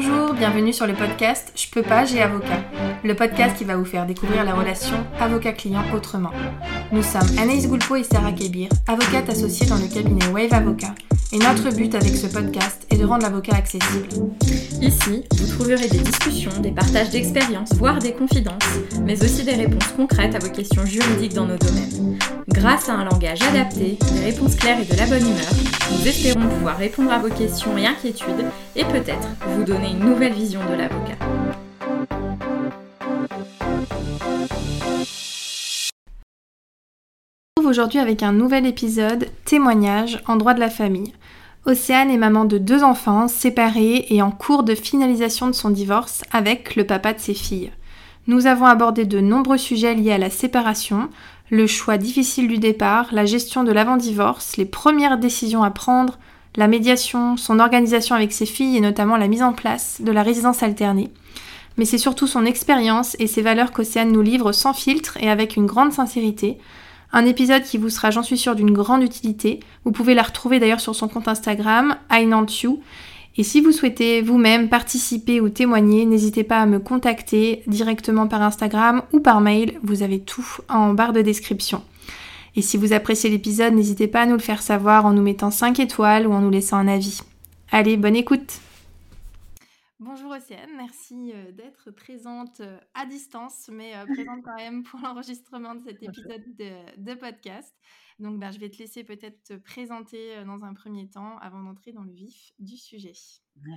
Bonjour, bienvenue sur le podcast Je peux pas, j'ai avocat. Le podcast qui va vous faire découvrir la relation avocat-client autrement. Nous sommes Anaïs Goulpo et Sarah Kébir, avocates associées dans le cabinet Wave Avocat. Et notre but avec ce podcast est de rendre l'avocat accessible. Ici, vous trouverez des discussions, des partages d'expériences, voire des confidences, mais aussi des réponses concrètes à vos questions juridiques dans nos domaines. Grâce à un langage adapté, des réponses claires et de la bonne humeur, nous espérons pouvoir répondre à vos questions et inquiétudes et peut-être vous donner une nouvelle vision de l'avocat. Aujourd'hui avec un nouvel épisode témoignage en droit de la famille. Océane est maman de deux enfants, séparés et en cours de finalisation de son divorce avec le papa de ses filles. Nous avons abordé de nombreux sujets liés à la séparation, le choix difficile du départ, la gestion de l'avant-divorce, les premières décisions à prendre, la médiation, son organisation avec ses filles et notamment la mise en place de la résidence alternée. Mais c'est surtout son expérience et ses valeurs qu'Océane nous livre sans filtre et avec une grande sincérité, un épisode qui vous sera, j'en suis sûre, d'une grande utilité. Vous pouvez la retrouver d'ailleurs sur son compte Instagram, you. Et si vous souhaitez vous-même participer ou témoigner, n'hésitez pas à me contacter directement par Instagram ou par mail. Vous avez tout en barre de description. Et si vous appréciez l'épisode, n'hésitez pas à nous le faire savoir en nous mettant 5 étoiles ou en nous laissant un avis. Allez, bonne écoute Bonjour Océane, merci euh, d'être présente euh, à distance, mais euh, présente quand même pour l'enregistrement de cet épisode de, podcast. Donc ben, je vais te laisser peut-être te présenter dans un premier temps avant d'entrer dans le vif du sujet.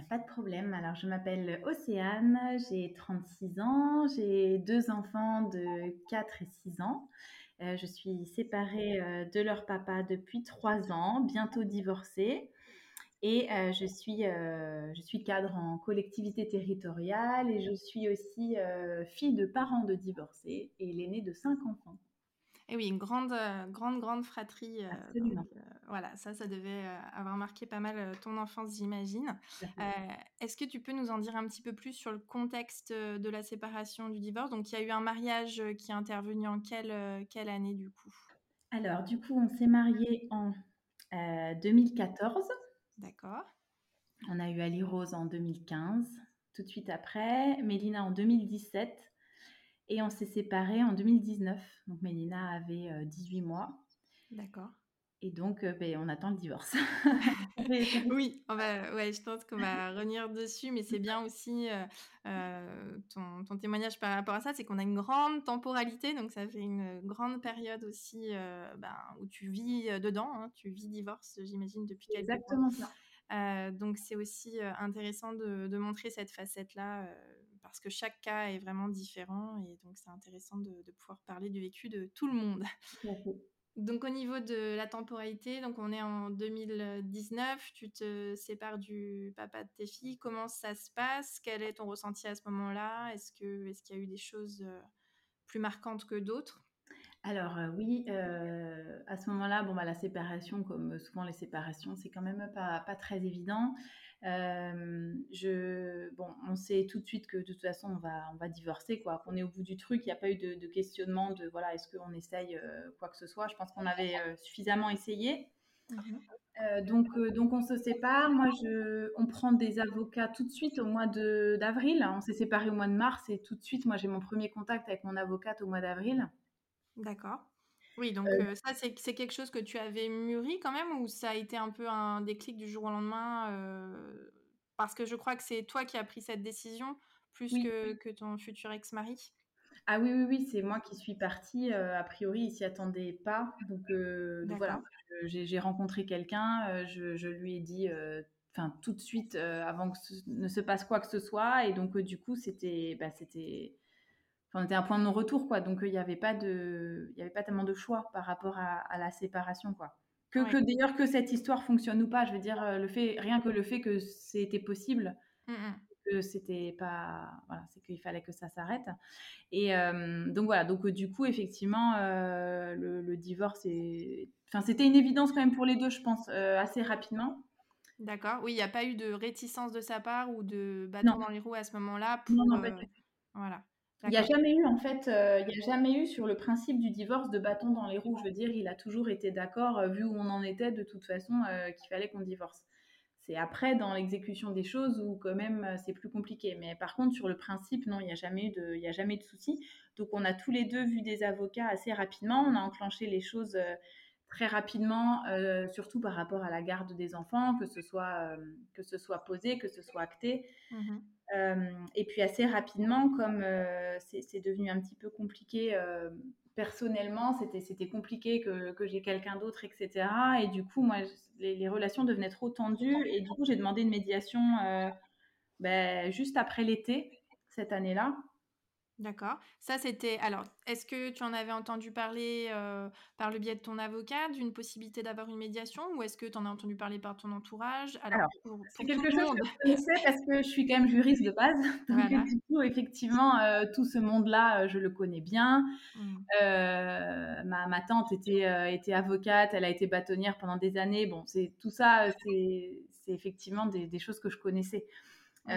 Pas de problème. Alors je m'appelle Océane, j'ai 36 ans, j'ai deux enfants de 4 et 6 ans. je suis séparée de leur papa depuis 3 ans, bientôt divorcée. Et je, suis, je suis cadre en collectivité territoriale et je suis aussi fille de parents de divorcés et l'aînée de cinq enfants. Et oui, une grande, grande, grande fratrie. Absolument. voilà, ça, ça devait avoir marqué pas mal ton enfance, j'imagine. Est-ce que tu peux nous en dire un petit peu plus sur le contexte de la séparation du divorce? Donc, il y a eu un mariage qui est intervenu en quelle, quelle année du coup? Alors, du coup, on s'est mariés en 2014. D'accord. On a eu Ali Rose en 2015, tout de suite après, Mélina en 2017 et on s'est séparés en 2019. Donc Mélina avait 18 euh, mois. D'accord. Et donc, euh, ben, on attend le divorce. oui, on va, ouais, je pense qu'on va revenir dessus, mais c'est bien aussi euh, ton, témoignage par rapport à ça, c'est qu'on a une grande temporalité, donc ça fait une grande période aussi ben, où tu vis dedans, hein, tu vis divorce, j'imagine, depuis quelques Exactement ça. donc c'est aussi intéressant de, montrer cette facette-là parce que chaque cas est vraiment différent et donc c'est intéressant de, de, pouvoir parler du vécu de tout le monde. Donc au niveau de la temporalité, donc on est en 2019, tu te sépares du papa de tes filles. Comment ça se passe? Quel est ton ressenti à ce moment-là? Est-ce que est-ce qu'il y a eu des choses euh, plus marquantes que d'autres? Alors euh, oui, euh, à ce moment-là, bon bah la séparation, comme souvent les séparations, c'est quand même pas, pas très évident. Euh, je, bon, on sait tout de suite que de toute façon on va, on va divorcer, quoi, qu'on est au bout du truc. Il n'y a pas eu de, questionnement de voilà, est-ce qu'on essaye euh, quoi que ce soit. Je pense qu'on avait euh, suffisamment essayé. Mhm. donc, donc on se sépare. Moi, je, on prend des avocats tout de suite au mois d'avril. On s'est séparés au mois de mars et tout de suite, moi, j'ai mon premier contact avec mon avocate au mois d'avril. D'accord. Oui, donc euh, ça, c'est quelque chose que tu avais mûri quand même ou ça a été un peu un déclic du jour au lendemain Parce que je crois que c'est toi qui as pris cette décision plus que, que, ton futur ex-mari? Ah oui, oui, oui, c'est moi qui suis partie. a priori, il s'y attendait pas. Donc, voilà, j'ai rencontré quelqu'un, je, je, lui ai dit enfin tout de suite avant que ne se passe quoi que ce soit. Et donc, du coup, c'était... Bah, c'était on était à un point de non-retour, quoi. Donc, il n'y avait pas de, il y avait pas tellement de choix par rapport à, la séparation, quoi. Que, que d'ailleurs que cette histoire fonctionne ou pas, je veux dire, euh, le fait, rien que le fait que c'était possible, mmh que c'était pas, voilà, c'est qu'il fallait que ça s'arrête. Et euh, donc voilà, donc du coup, effectivement, euh, le, divorce, est... enfin, c'était une évidence quand même pour les deux, je pense, assez rapidement. D'accord. Oui, il n'y a pas eu de réticence de sa part ou de bâton dans les roues à ce moment-là. non, non, voilà. Il n'y a jamais eu, en fait, euh, il n'y a jamais eu sur le principe du divorce de bâton dans les roues. Je veux dire, il a toujours été d'accord, euh, vu où on en était, de toute façon, euh, qu'il fallait qu'on divorce. c'est après dans l'exécution des choses où quand même c'est plus compliqué. Mais par contre, sur le principe, non, il n'y a jamais eu de, il a jamais de souci. Donc on a tous les deux vu des avocats assez rapidement. On a enclenché les choses très rapidement, surtout par rapport à la garde des enfants, que ce soit, que ce soit posé, que ce soit acté. Mmh et puis assez rapidement, comme c'est devenu un petit peu compliqué personnellement, c'était compliqué que, que j'ai quelqu'un d'autre, etc. Et du coup, moi, les, relations devenaient trop tendues. Et du coup, j'ai demandé une médiation ben, juste après l'été, cette année-là. D'accord. Ça, c'était. Alors, est-ce que tu en avais entendu parler euh, par le biais de ton avocat d'une possibilité d'avoir une médiation ou est-ce que tu en as entendu parler par ton entourage? Alors, c'est quelque chose que je connaissais parce que je suis quand même juriste de base. Donc, du coup, effectivement, euh, tout ce monde-là, euh, je le connais bien. Mmh. ma, ma, tante était, était avocate, elle a été bâtonnière pendant des années. Bon, c'est tout ça, c'est effectivement des, des, choses que je connaissais. Mmh.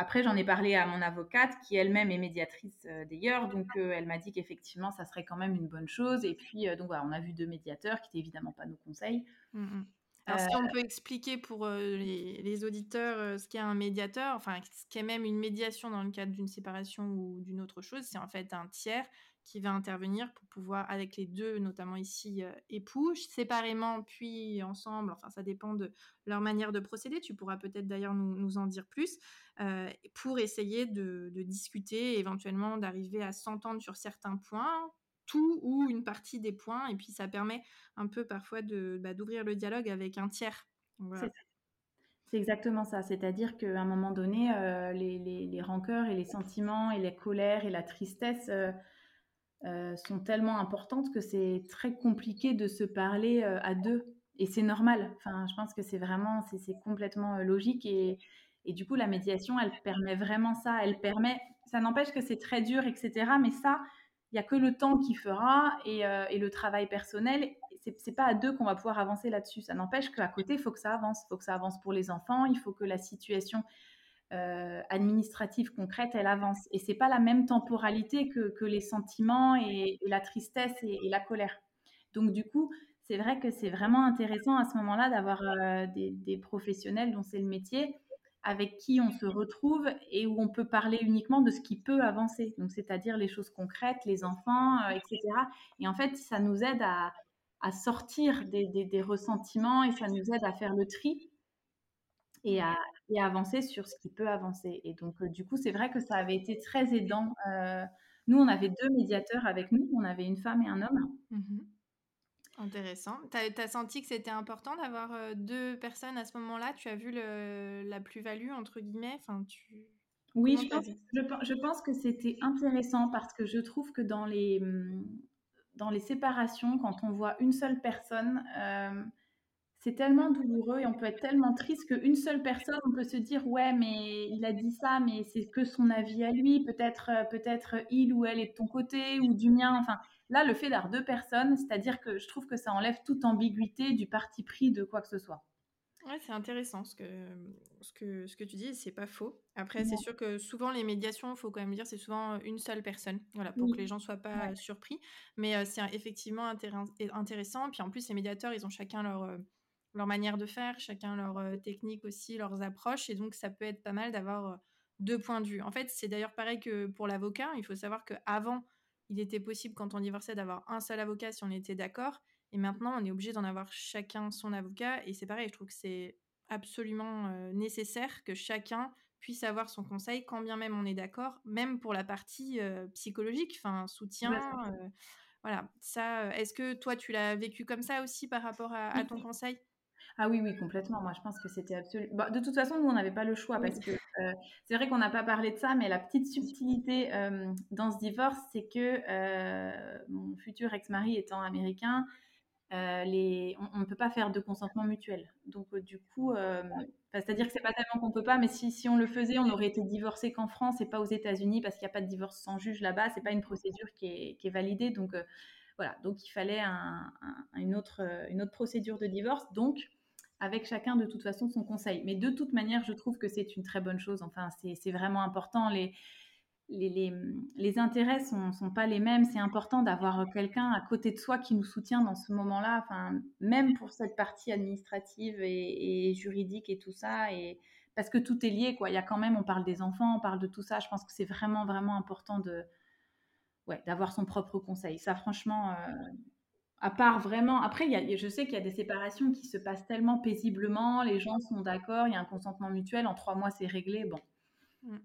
Après, j'en ai parlé à mon avocate, qui elle-même est médiatrice euh, d'ailleurs, donc euh, elle m'a dit qu'effectivement, ça serait quand même une bonne chose. Et puis, euh, donc voilà, on a vu deux médiateurs, qui n'étaient évidemment pas nos conseils. Mmh, mmh. Alors, si on peut expliquer pour les, les, auditeurs ce qu'est un médiateur, enfin, ce qu'est même une médiation dans le cadre d'une séparation ou d'une autre chose, c'est en fait un tiers qui va intervenir pour pouvoir, avec les deux, notamment ici, euh, époux, séparément puis ensemble, enfin ça dépend de leur manière de procéder, tu pourras peut-être d'ailleurs nous, en dire plus, euh, pour essayer de, discuter, éventuellement d'arriver à s'entendre sur certains points, tout ou une partie des points, et puis ça permet un peu parfois de, bah, d'ouvrir le dialogue avec un tiers. C'est exactement ça. C'est-à-dire qu'à un moment donné, euh, les, les, rancœurs et les sentiments et les colères et la tristesse euh, sont tellement importantes que c'est très compliqué de se parler euh, à deux. Et c'est normal. Enfin, je pense que c'est vraiment, c'est complètement euh, logique. Et, et, du coup, la médiation, elle permet vraiment ça. Elle permet, ça n'empêche que c'est très dur, etc. Mais ça, il n'y a que le temps qui fera et, et le travail personnel. C'est pas à deux qu'on va pouvoir avancer là-dessus. Ça n'empêche qu'à côté, il faut que ça avance. Il faut que ça avance pour les enfants. Il faut que la situation euh, administrative concrète, elle avance. Et c'est pas la même temporalité que, les sentiments et, la tristesse et, la colère. Donc du coup, c'est vrai que c'est vraiment intéressant à ce moment-là d'avoir euh, des, professionnels dont c'est le métier, avec qui on se retrouve et où on peut parler uniquement de ce qui peut avancer. Donc c'est-à-dire les choses concrètes, les enfants, euh, etc. Et en fait, ça nous aide à, sortir des, des ressentiments et ça nous aide à faire le tri et à, et avancer sur ce qui peut avancer. Et donc, euh, du coup, c'est vrai que ça avait été très aidant. Euh, nous, on avait deux médiateurs avec nous. On avait une femme et un homme. Mmh Intéressant. Tu as, senti que c'était important d'avoir euh, deux personnes à ce moment-là? Tu as vu le, la plus-value, entre guillemets? Enfin, tu... Oui, je pense, je, pense, que c'était intéressant parce que je trouve que dans les, mmh, dans les séparations, quand on voit une seule personne, c'est tellement douloureux et on peut être tellement triste qu'une seule personne, on peut se dire ouais mais il a dit ça mais c'est que son avis à lui, peut-être euh, peut-être il ou elle est de ton côté ou du mien. Enfin là le fait d'avoir deux personnes, c'est-à-dire que je trouve que ça enlève toute ambiguïté du parti pris de quoi que ce soit. Ouais, c'est intéressant ce que, ce que, ce que tu dis, c'est pas faux. Après, c'est sûr que souvent, les médiations, il faut quand même dire, c'est souvent une seule personne, voilà, pour que les gens soient pas surpris. Mais euh, c'est effectivement intéressant. Puis en plus, les médiateurs, ils ont chacun leur, euh, leur manière de faire, chacun leur technique aussi, leurs approches. Et donc, ça peut être pas mal d'avoir deux points de vue. En fait, c'est d'ailleurs pareil que pour l'avocat. Il faut savoir qu'avant, il était possible, quand on divorçait, d'avoir un seul avocat si on était d'accord. Et maintenant, on est obligé d'en avoir chacun son avocat. Et c'est pareil, je trouve que c'est absolument euh, nécessaire que chacun puisse avoir son conseil, quand bien même on est d'accord, même pour la partie psychologique, enfin, soutien. voilà, ça, est-ce que toi, tu l'as vécu comme ça aussi par rapport à ton conseil? Ah oui, oui, complètement. Moi, je pense que c'était absolument. Bah, de toute façon, nous, on n'avait pas le choix parce que euh, c'est vrai qu'on n'a pas parlé de ça, mais la petite subtilité euh, dans ce divorce, c'est que euh, mon futur ex-mari étant américain, les... on ne peut pas faire de consentement mutuel. Donc, du coup, c'est-à-dire que c'est pas tellement qu'on peut pas, mais si, si, on le faisait, on aurait été divorcé qu'en France et pas aux États-Unis parce qu'il n'y a pas de divorce sans juge là-bas. C'est pas une procédure qui est, qui est validée. Donc, voilà, donc il fallait une, autre, une autre procédure de divorce, donc avec chacun de toute façon son conseil. Mais de toute manière, je trouve que c'est une très bonne chose. Enfin, c'est vraiment important. Les, les, les, intérêts sont, sont pas les mêmes. C'est important d'avoir quelqu'un à côté de soi qui nous soutient dans ce moment-là. Enfin, même pour cette partie administrative et, juridique et tout ça. Et parce que tout est lié, quoi. Il y a quand même, on parle des enfants, on parle de tout ça. Je pense que c'est vraiment, vraiment important de, ouais, d'avoir son propre conseil. Ça, franchement, euh, à part vraiment. Après, y a, je sais qu'il y a des séparations qui se passent tellement paisiblement. Les gens sont d'accord, il y a un consentement mutuel. En trois mois, c'est réglé. Bon. Mmh.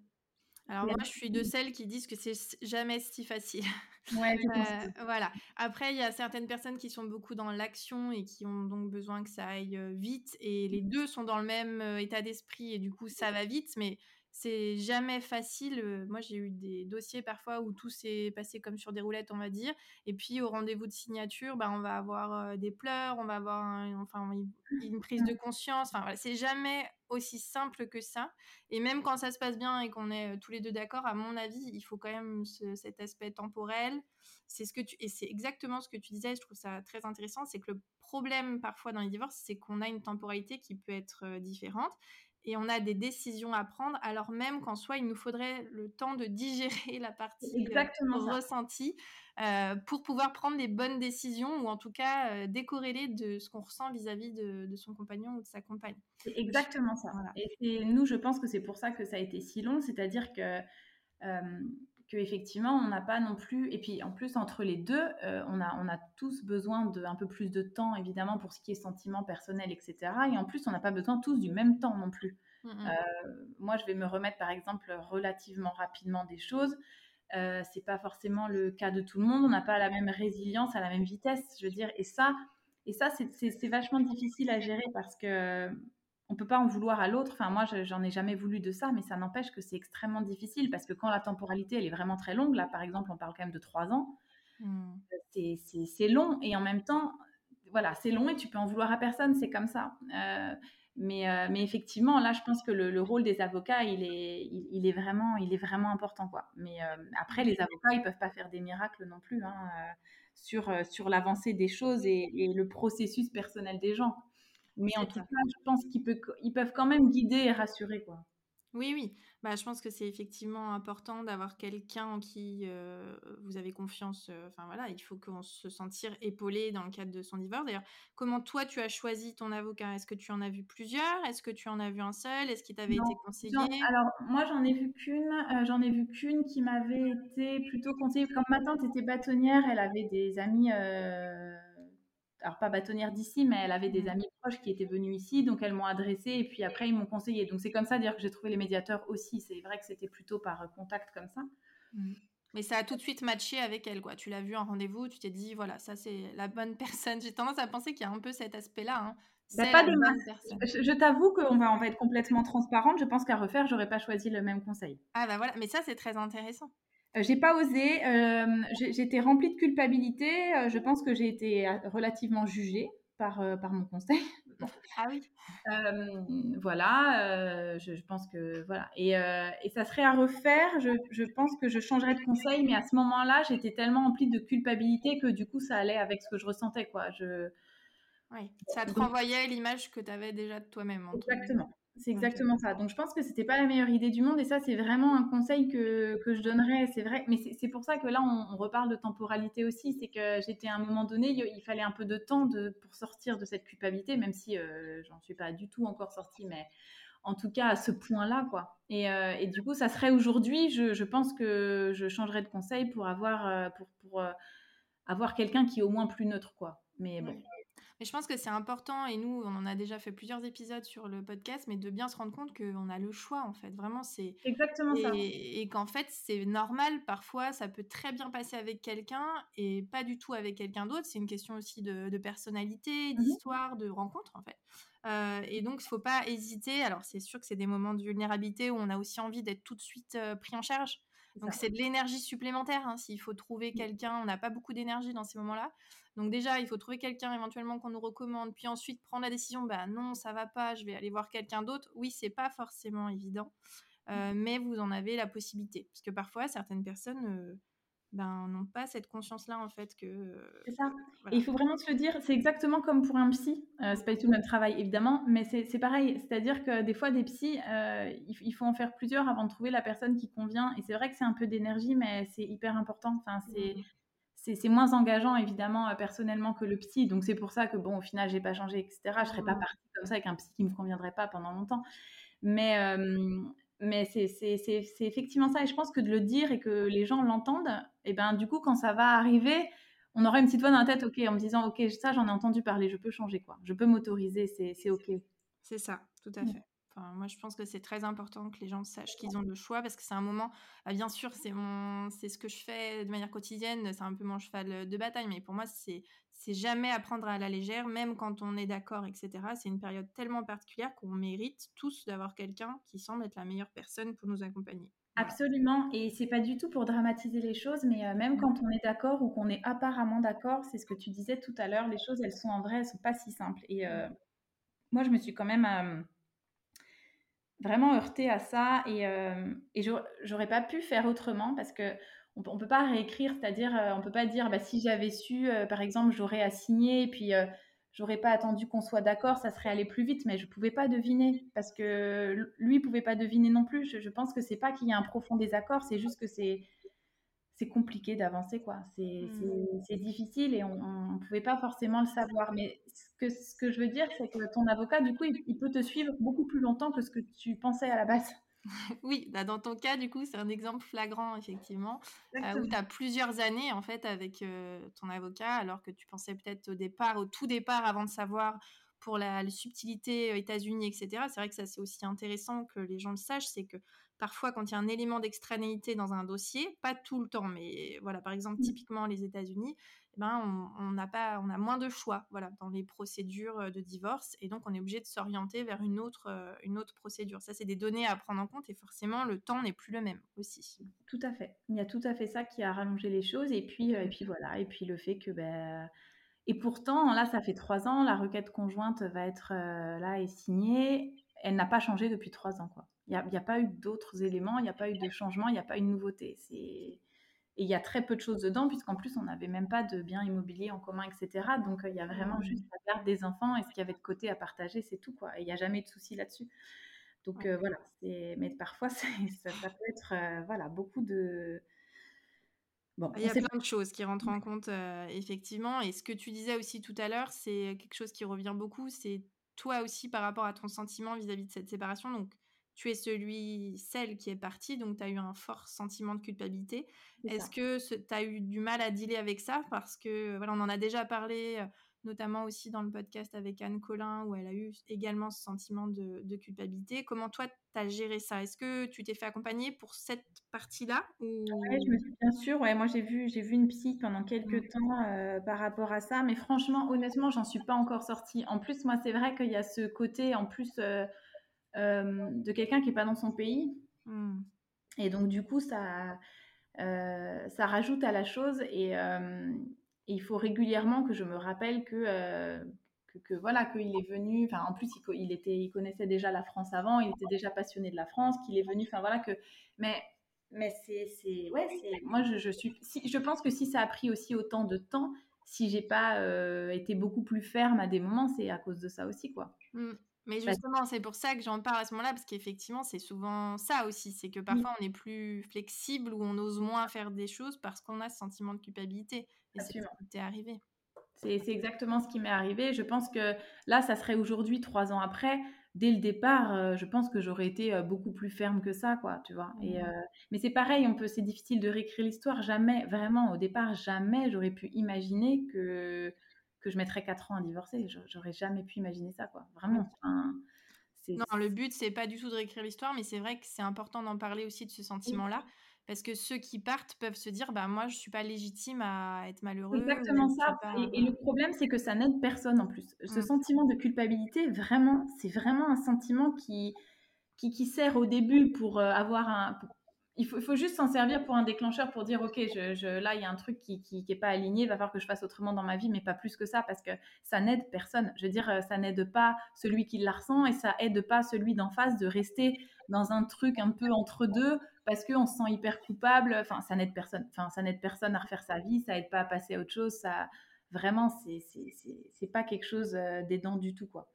Alors moi, je suis de celles qui disent que c'est jamais si facile. Ouais, euh, voilà. Après, il y a certaines personnes qui sont beaucoup dans l'action et qui ont donc besoin que ça aille vite. Et les deux sont dans le même état d'esprit et du coup, ça va vite. Mais c'est jamais facile. Moi, j'ai eu des dossiers parfois où tout s'est passé comme sur des roulettes, on va dire. Et puis, au rendez-vous de signature, bah, on va avoir des pleurs, on va avoir enfin, une prise de conscience. Enfin, voilà, c'est jamais aussi simple que ça. Et même quand ça se passe bien et qu'on est tous les deux d'accord, à mon avis, il faut quand même cet aspect temporel. C'est ce que tu et c'est exactement ce que tu disais. Je trouve ça très intéressant. C'est que le problème parfois dans les divorces, c'est qu'on a une temporalité qui peut être différente et on a des décisions à prendre, alors même qu'en soi, il nous faudrait le temps de digérer la partie euh, ressentie euh, pour pouvoir prendre des bonnes décisions ou en tout cas euh, décorréler de ce qu'on ressent vis-à-vis de, son compagnon ou de sa compagne. C'est exactement ça. Et nous, je pense que c'est pour ça que ça a été si long, c'est-à-dire que effectivement on n'a pas non plus et puis en plus entre les deux euh, on a on a tous besoin de un peu plus de temps évidemment pour ce qui est sentiments personnels etc et en plus on n'a pas besoin tous du même temps non plus mmh, mmh. Euh, moi je vais me remettre par exemple relativement rapidement des choses euh, c'est pas forcément le cas de tout le monde on n'a pas la même résilience à la même vitesse je veux dire et ça et ça c'est vachement difficile à gérer parce que on peut pas en vouloir à l'autre. Enfin, moi, j'en ai jamais voulu de ça, mais ça n'empêche que c'est extrêmement difficile parce que quand la temporalité, elle est vraiment très longue, là, par exemple, on parle quand même de trois ans, mmh. c'est long et en même temps, voilà, c'est long et tu peux en vouloir à personne, c'est comme ça. Euh, mais, euh, mais effectivement, là, je pense que le, rôle des avocats, il est, il, est, vraiment, il est vraiment important, quoi. Mais euh, après, les avocats, ils peuvent pas faire des miracles non plus hein, sur, sur l'avancée des choses et, et, le processus personnel des gens. Mais en tout cas, je pense qu'ils peuvent, quand même guider et rassurer, quoi. Oui, oui. Bah, je pense que c'est effectivement important d'avoir quelqu'un en qui euh, vous avez confiance. Euh, enfin voilà, il faut qu'on se sentir épaulé dans le cadre de son divorce. D'ailleurs, comment toi tu as choisi ton avocat? Est-ce que tu en as vu plusieurs? Est-ce que tu en as vu un seul? Est-ce qu'il t'avait été conseillé? Alors moi j'en ai vu qu'une. Euh, j'en ai vu qu'une qui m'avait été plutôt conseillée. Comme ma tante était bâtonnière, elle avait des amis alors pas bâtonnière d'ici, mais elle avait des mmh. amis proches qui étaient venus ici, donc elles m'ont adressé et puis après ils m'ont conseillé. Donc c'est comme ça dire que j'ai trouvé les médiateurs aussi. C'est vrai que c'était plutôt par euh, contact comme ça. Mmh. Mais ça a tout de suite matché avec elle, quoi. Tu l'as vu en rendez-vous, tu t'es dit, voilà, ça c'est la bonne personne. J'ai tendance à penser qu'il y a un peu cet aspect-là. Hein. Bah, pas des Je, je t'avoue qu'on va, on va être complètement transparente. Je pense qu'à refaire, j'aurais pas choisi le même conseil. Ah bah voilà, mais ça c'est très intéressant. Euh, j'ai pas osé. Euh, j'étais remplie de culpabilité. Euh, je pense que j'ai été relativement jugée par, par mon conseil. Ah oui. voilà. Je, pense que voilà. Et, et, ça serait à refaire. Je, je, pense que je changerais de conseil, mais à ce moment-là, j'étais tellement remplie de culpabilité que du coup, ça allait avec ce que je ressentais, quoi. Je. Oui. Ça te renvoyait l'image que tu avais déjà de toi-même. Exactement. C'est exactement ça. Donc je pense que c'était pas la meilleure idée du monde et ça c'est vraiment un conseil que, que je donnerais. C'est vrai, mais c'est pour ça que là on, reparle de temporalité aussi. C'est que j'étais à un moment donné, il, fallait un peu de temps de, pour sortir de cette culpabilité, même si euh, j'en suis pas du tout encore sortie, mais en tout cas à ce point-là quoi. Et, euh, et, du coup ça serait aujourd'hui, je, je, pense que je changerais de conseil pour avoir euh, pour, pour avoir quelqu'un qui est au moins plus neutre quoi. Mais bon. Mais je pense que c'est important, et nous, on en a déjà fait plusieurs épisodes sur le podcast, mais de bien se rendre compte qu'on a le choix, en fait. Vraiment, c'est. Exactement et, ça. Et qu'en fait, c'est normal, parfois, ça peut très bien passer avec quelqu'un et pas du tout avec quelqu'un d'autre. C'est une question aussi de, personnalité, mmh d'histoire, de rencontre, en fait. Euh, et donc, il ne faut pas hésiter. Alors, c'est sûr que c'est des moments de vulnérabilité où on a aussi envie d'être tout de suite euh, pris en charge. Donc c'est de l'énergie supplémentaire. Hein, S'il faut trouver quelqu'un, on n'a pas beaucoup d'énergie dans ces moments-là. Donc déjà, il faut trouver quelqu'un éventuellement qu'on nous recommande, puis ensuite prendre la décision. Bah non, ça va pas, je vais aller voir quelqu'un d'autre. Oui, c'est pas forcément évident, euh, mmh. mais vous en avez la possibilité, parce que parfois certaines personnes ben, n'ont pas cette conscience-là, en fait, que. C'est ça. Et il faut vraiment se le dire, c'est exactement comme pour un psy. Euh, c'est pas du tout le même travail, évidemment, mais c'est pareil. C'est-à-dire que des fois, des psys, euh, il, faut en faire plusieurs avant de trouver la personne qui convient. Et c'est vrai que c'est un peu d'énergie, mais c'est hyper important. Enfin, c'est. Mmh. C'est moins engageant, évidemment, euh, personnellement, que le psy. Donc, c'est pour ça que, bon, au final, j'ai pas changé, etc. Je serais pas mmh. partie comme ça avec un psy qui me conviendrait pas pendant longtemps. Mais, mais c'est effectivement ça. Et je pense que de le dire et que les gens l'entendent, et eh ben du coup, quand ça va arriver, on aura une petite voix dans la tête, ok, en me disant, ok, ça j'en ai entendu parler, je peux changer quoi, je peux m'autoriser, c'est ok. C'est ça, tout à fait moi, je pense que c'est très important que les gens sachent qu'ils ont le choix parce que c'est un moment. Ah, bien sûr, c'est mon, c'est ce que je fais de manière quotidienne. C'est un peu mon cheval de bataille, mais pour moi, c'est, c'est jamais à prendre à la légère, même quand on est d'accord, etc. C'est une période tellement particulière qu'on mérite tous d'avoir quelqu'un qui semble être la meilleure personne pour nous accompagner. Absolument, et c'est pas du tout pour dramatiser les choses, mais euh, même quand on est d'accord ou qu'on est apparemment d'accord, c'est ce que tu disais tout à l'heure, les choses elles sont en vrai, elles sont pas si simples. Et euh, moi je me suis quand même euh, vraiment heurté à ça et, euh, j'aurais pas pu faire autrement parce que on, on peut pas réécrire, c'est-à-dire euh, on peut pas dire bah, si j'avais su, euh, par exemple, j'aurais assigné et puis j'aurais pas attendu qu'on soit d'accord, ça serait allé plus vite, mais je pouvais pas deviner parce que lui pouvait pas deviner non plus. Je, je pense que c'est pas qu'il y a un profond désaccord, c'est juste que c'est c'est compliqué d'avancer, quoi. C'est mmh. difficile et on ne pouvait pas forcément le savoir. Mais ce que, ce que je veux dire, c'est que ton avocat, du coup, il, peut te suivre beaucoup plus longtemps que ce que tu pensais à la base. oui, bah, dans ton cas, du coup, c'est un exemple flagrant, effectivement, euh, où tu as plusieurs années, en fait, avec euh, ton avocat, alors que tu pensais peut-être au départ, au tout départ, avant de savoir pour la, subtilité euh, États-Unis, etc. C'est vrai que ça, c'est aussi intéressant que les gens le sachent, c'est que parfois, quand il y a un élément d'extranéité dans un dossier, pas tout le temps, mais voilà, par exemple, mmh. typiquement les États-Unis, eh ben, on, n'a pas, on a moins de choix, voilà, dans les procédures euh, de divorce, et donc on est obligé de s'orienter vers une autre, euh, une autre procédure. Ça, c'est des données à prendre en compte, et forcément, le temps n'est plus le même aussi. Tout à fait. Il y a tout à fait ça qui a rallongé les choses, et puis, et puis voilà, et puis le fait que ben et pourtant, là, ça fait trois ans, la requête conjointe va être euh, là et signée. Elle n'a pas changé depuis trois ans, quoi. Il n'y a, a, pas eu d'autres éléments, il n'y a pas eu de changement, il n'y a pas eu de nouveauté. Et il y a très peu de choses dedans, puisqu'en plus, on n'avait même pas de biens immobiliers en commun, etc. Donc, il y a vraiment mmh. juste la garde des enfants et ce qu'il y avait de côté à partager, c'est tout, quoi. Il n'y a jamais de souci là-dessus. Donc, euh, voilà. Mais parfois, ça, ça, peut être, euh, voilà, beaucoup de il y a plein de choses qui rentrent en compte, euh, effectivement. Et ce que tu disais aussi tout à l'heure, c'est quelque chose qui revient beaucoup. C'est toi aussi par rapport à ton sentiment vis-à-vis de cette séparation. Donc, tu es celui, celle qui est partie, donc tu as eu un fort sentiment de culpabilité. Est-ce que tu as eu du mal à dealer avec ça? Parce que, voilà, on en a déjà parlé euh, notamment aussi dans le podcast avec Anne Collin, où elle a eu également ce sentiment de, culpabilité. Comment toi, tu as géré ça? Est-ce que tu t'es fait accompagner pour cette partie-là ou... je me suis bien sûr. Ouais, moi, j'ai vu, j'ai vu une psy pendant quelques temps euh, par rapport à ça. Mais franchement, honnêtement, j'en suis pas encore sortie. En plus, moi, c'est vrai qu'il y a ce côté, en plus, euh, de quelqu'un qui est pas dans son pays. Mmh. Et donc, du coup, ça, ça rajoute à la chose. Et et il faut régulièrement que je me rappelle que, euh, que, voilà, qu'il est venu. Enfin, en plus, il, il, était, il connaissait déjà la France avant, il était déjà passionné de la France, qu'il est venu. Enfin, voilà que. Mais, mais c'est, c'est, ouais, c'est. Moi, je, je suis. Si, je pense que si ça a pris aussi autant de temps, si j'ai pas euh, été beaucoup plus ferme à des moments, c'est à cause de ça aussi, quoi. Mmh. Mais justement, c'est pour ça que j'en parle à ce moment-là, parce qu'effectivement, c'est souvent ça aussi. C'est que parfois, on est plus flexible ou on ose moins faire des choses parce qu'on a ce sentiment de culpabilité. Et c'est ce qui t'est arrivé. C'est exactement ce qui m'est arrivé. Je pense que là, ça serait aujourd'hui, trois ans après. Dès le départ, euh, je pense que j'aurais été euh, beaucoup plus ferme que ça, quoi, tu vois. Et, mmh. euh, mais c'est pareil, on peut, c'est difficile de réécrire l'histoire. Jamais, vraiment, au départ, jamais j'aurais pu imaginer que que je mettrais 4 ans à divorcer. J'aurais jamais pu imaginer ça, quoi. Vraiment. non, le but, c'est pas du tout de réécrire l'histoire, mais c'est vrai que c'est important d'en parler aussi de ce sentiment-là. Parce que ceux qui partent peuvent se dire, bah, moi, je suis pas légitime à être malheureux. Exactement ça. Et, le problème, c'est que ça n'aide personne en plus. Ce mmh. sentiment de culpabilité, vraiment, c'est vraiment un sentiment qui, qui, qui, sert au début pour euh, avoir un, il faut, juste s'en servir pour un déclencheur pour dire ok je, là il y a un truc qui qui, qui pas aligné il va falloir que je fasse autrement dans ma vie mais pas plus que ça parce que ça n'aide personne. Je veux dire ça n'aide pas celui qui la ressent et ça aide pas celui d'en face de rester dans un truc un peu entre deux parce qu'on se sent hyper coupable. Enfin ça n'aide personne. Enfin ça n'aide personne à refaire sa vie ça aide pas à passer à autre chose ça vraiment c'est c'est pas quelque chose d'aidant du tout quoi.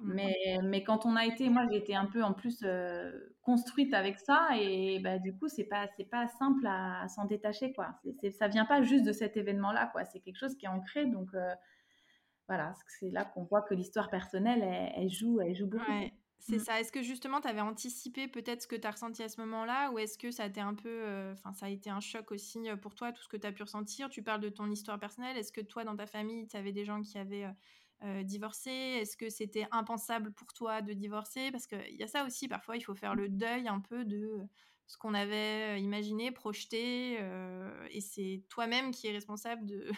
Mais, mais quand on a été, moi j'ai été un peu en plus euh, construite avec ça et bah, du coup c'est pas c'est pas simple à, à s'en détacher quoi. Ça vient pas juste de cet événement là quoi. C'est quelque chose qui est ancré donc euh, voilà c'est là qu'on voit que l'histoire personnelle elle, elle, joue elle joue beaucoup. Ouais, c'est mmh. ça. Est-ce que justement tu avais anticipé peut-être ce que tu as ressenti à ce moment-là ou est-ce que ça a été un peu, euh, ça a été un choc aussi pour toi tout ce que tu as pu ressentir? Tu parles de ton histoire personnelle. Est-ce que toi dans ta famille tu avais des gens qui avaient euh, divorcer? Est-ce que c'était impensable pour toi de divorcer? Parce qu'il y a ça aussi, parfois il faut faire le deuil un peu de ce qu'on avait euh, imaginé, projeté, euh, et c'est toi-même qui es responsable de,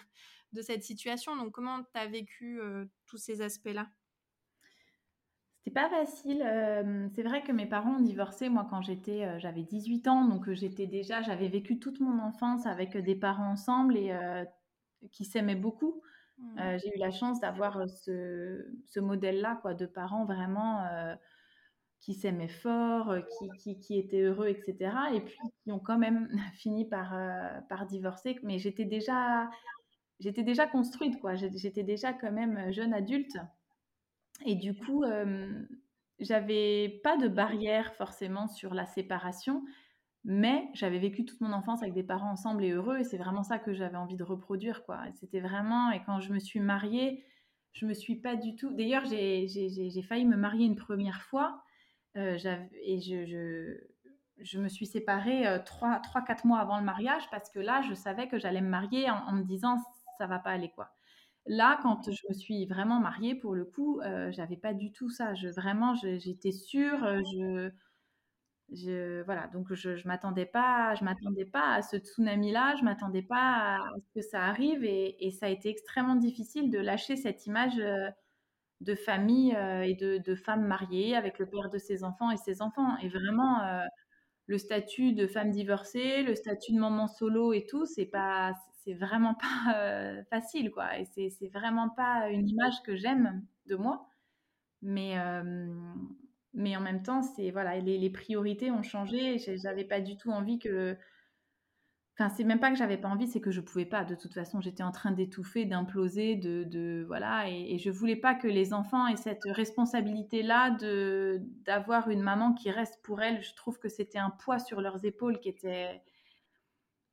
cette situation. Donc comment tu as vécu tous ces aspects-là? C'était pas facile. c'est vrai que mes parents ont divorcé, moi, quand j'étais, j'avais 18 ans, donc j'étais déjà, j'avais vécu toute mon enfance avec des parents ensemble et qui s'aimaient beaucoup. Mmh. J'ai eu la chance d'avoir ce, modèle-là, quoi, de parents vraiment qui s'aimaient fort, qui, étaient heureux, etc. Et puis qui ont quand même fini par, par divorcer. Mais j'étais déjà, j'étais déjà construite, quoi. J'étais déjà quand même jeune adulte. Et du coup, j'avais pas de barrière forcément sur la séparation. Mais j'avais vécu toute mon enfance avec des parents ensemble et heureux, et c'est vraiment ça que j'avais envie de reproduire, quoi. C'était vraiment, et quand je me suis mariée, je me suis pas du tout. D'ailleurs, j'ai failli me marier une première fois, euh, et je, je, me suis séparée euh, trois, trois, quatre mois avant le mariage parce que là, je savais que j'allais me marier en, en, me disant ça va pas aller, quoi. Là, quand je me suis vraiment mariée, pour le coup, euh, j'avais pas du tout ça. Je, vraiment, j'étais sûre. Euh, je, je, voilà, donc je, je m'attendais pas, je m'attendais pas à ce tsunami-là, je m'attendais pas à ce que ça arrive et, ça a été extrêmement difficile de lâcher cette image euh, de famille euh, et de, de femme mariée avec le père de ses enfants et ses enfants. Et vraiment, euh, le statut de femme divorcée, le statut de maman solo et tout, c'est pas, c'est vraiment pas facile, quoi. Et c'est, c'est vraiment pas une image que j'aime de moi. Mais mais en même temps, c'est voilà, les, priorités ont changé. J'avais pas du tout envie que. Enfin, c'est même pas que j'avais pas envie, c'est que je pouvais pas. De toute façon, j'étais en train d'étouffer, d'imploser, de, de, voilà, et, et, je voulais pas que les enfants aient cette responsabilité-là d'avoir une maman qui reste pour elles. Je trouve que c'était un poids sur leurs épaules qui était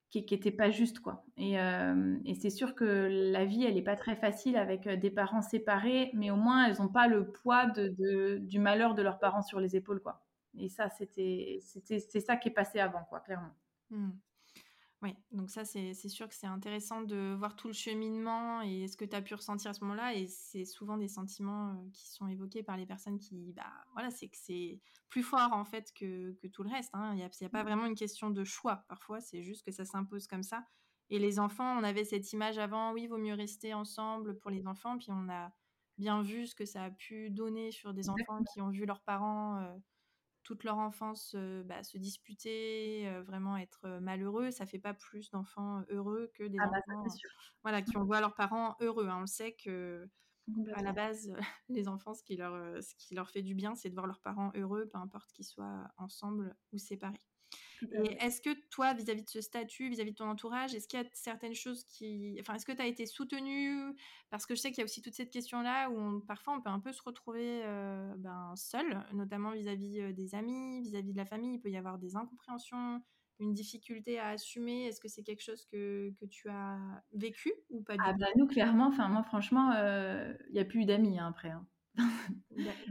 qui, qui était pas juste quoi. Et, euh, et c'est sûr que la vie elle est pas très facile avec euh, des parents séparés, mais au moins elles ont pas le poids de, du malheur de leurs parents sur les épaules quoi. Et ça c'était c'est ça qui est passé avant quoi clairement. Mmh. Oui, donc ça, c'est sûr que c'est intéressant de voir tout le cheminement et ce que tu as pu ressentir à ce moment-là. Et c'est souvent des sentiments qui sont évoqués par les personnes qui, bah, voilà, c'est que c'est plus fort en fait que, que tout le reste. Hein. Il n'y a, a, pas mmh. vraiment une question de choix. Parfois, c'est juste que ça s'impose comme ça. Et les enfants, on avait cette image avant, oui, il vaut mieux rester ensemble pour les enfants. Puis on a bien vu ce que ça a pu donner sur des enfants qui ont vu leurs parents. Euh, toute leur enfance bah, se disputer, vraiment être malheureux, ça fait pas plus d'enfants heureux que des ah bah, enfants voilà, qui ont voit leurs parents heureux. Hein. On sait que à la base, les enfants, ce qui leur, ce qui leur fait du bien, c'est de voir leurs parents heureux, peu importe qu'ils soient ensemble ou séparés. Et est-ce que toi, vis-à-vis de ce statut, vis-à-vis de ton entourage, est-ce qu'il y a certaines choses qui... Enfin, est-ce que tu as été soutenue? Parce que je sais qu'il y a aussi toute cette question-là où parfois on peut un peu se retrouver euh, ben, seul, notamment vis-à-vis euh, des amis, vis-à-vis de la famille. Il peut y avoir des incompréhensions, une difficulté à assumer. Est-ce que c'est quelque chose que, que, tu as vécu ou pas du ah, bah, Nous, clairement, enfin, moi, franchement, euh, il n'y a plus d'amis hein, après. Hein.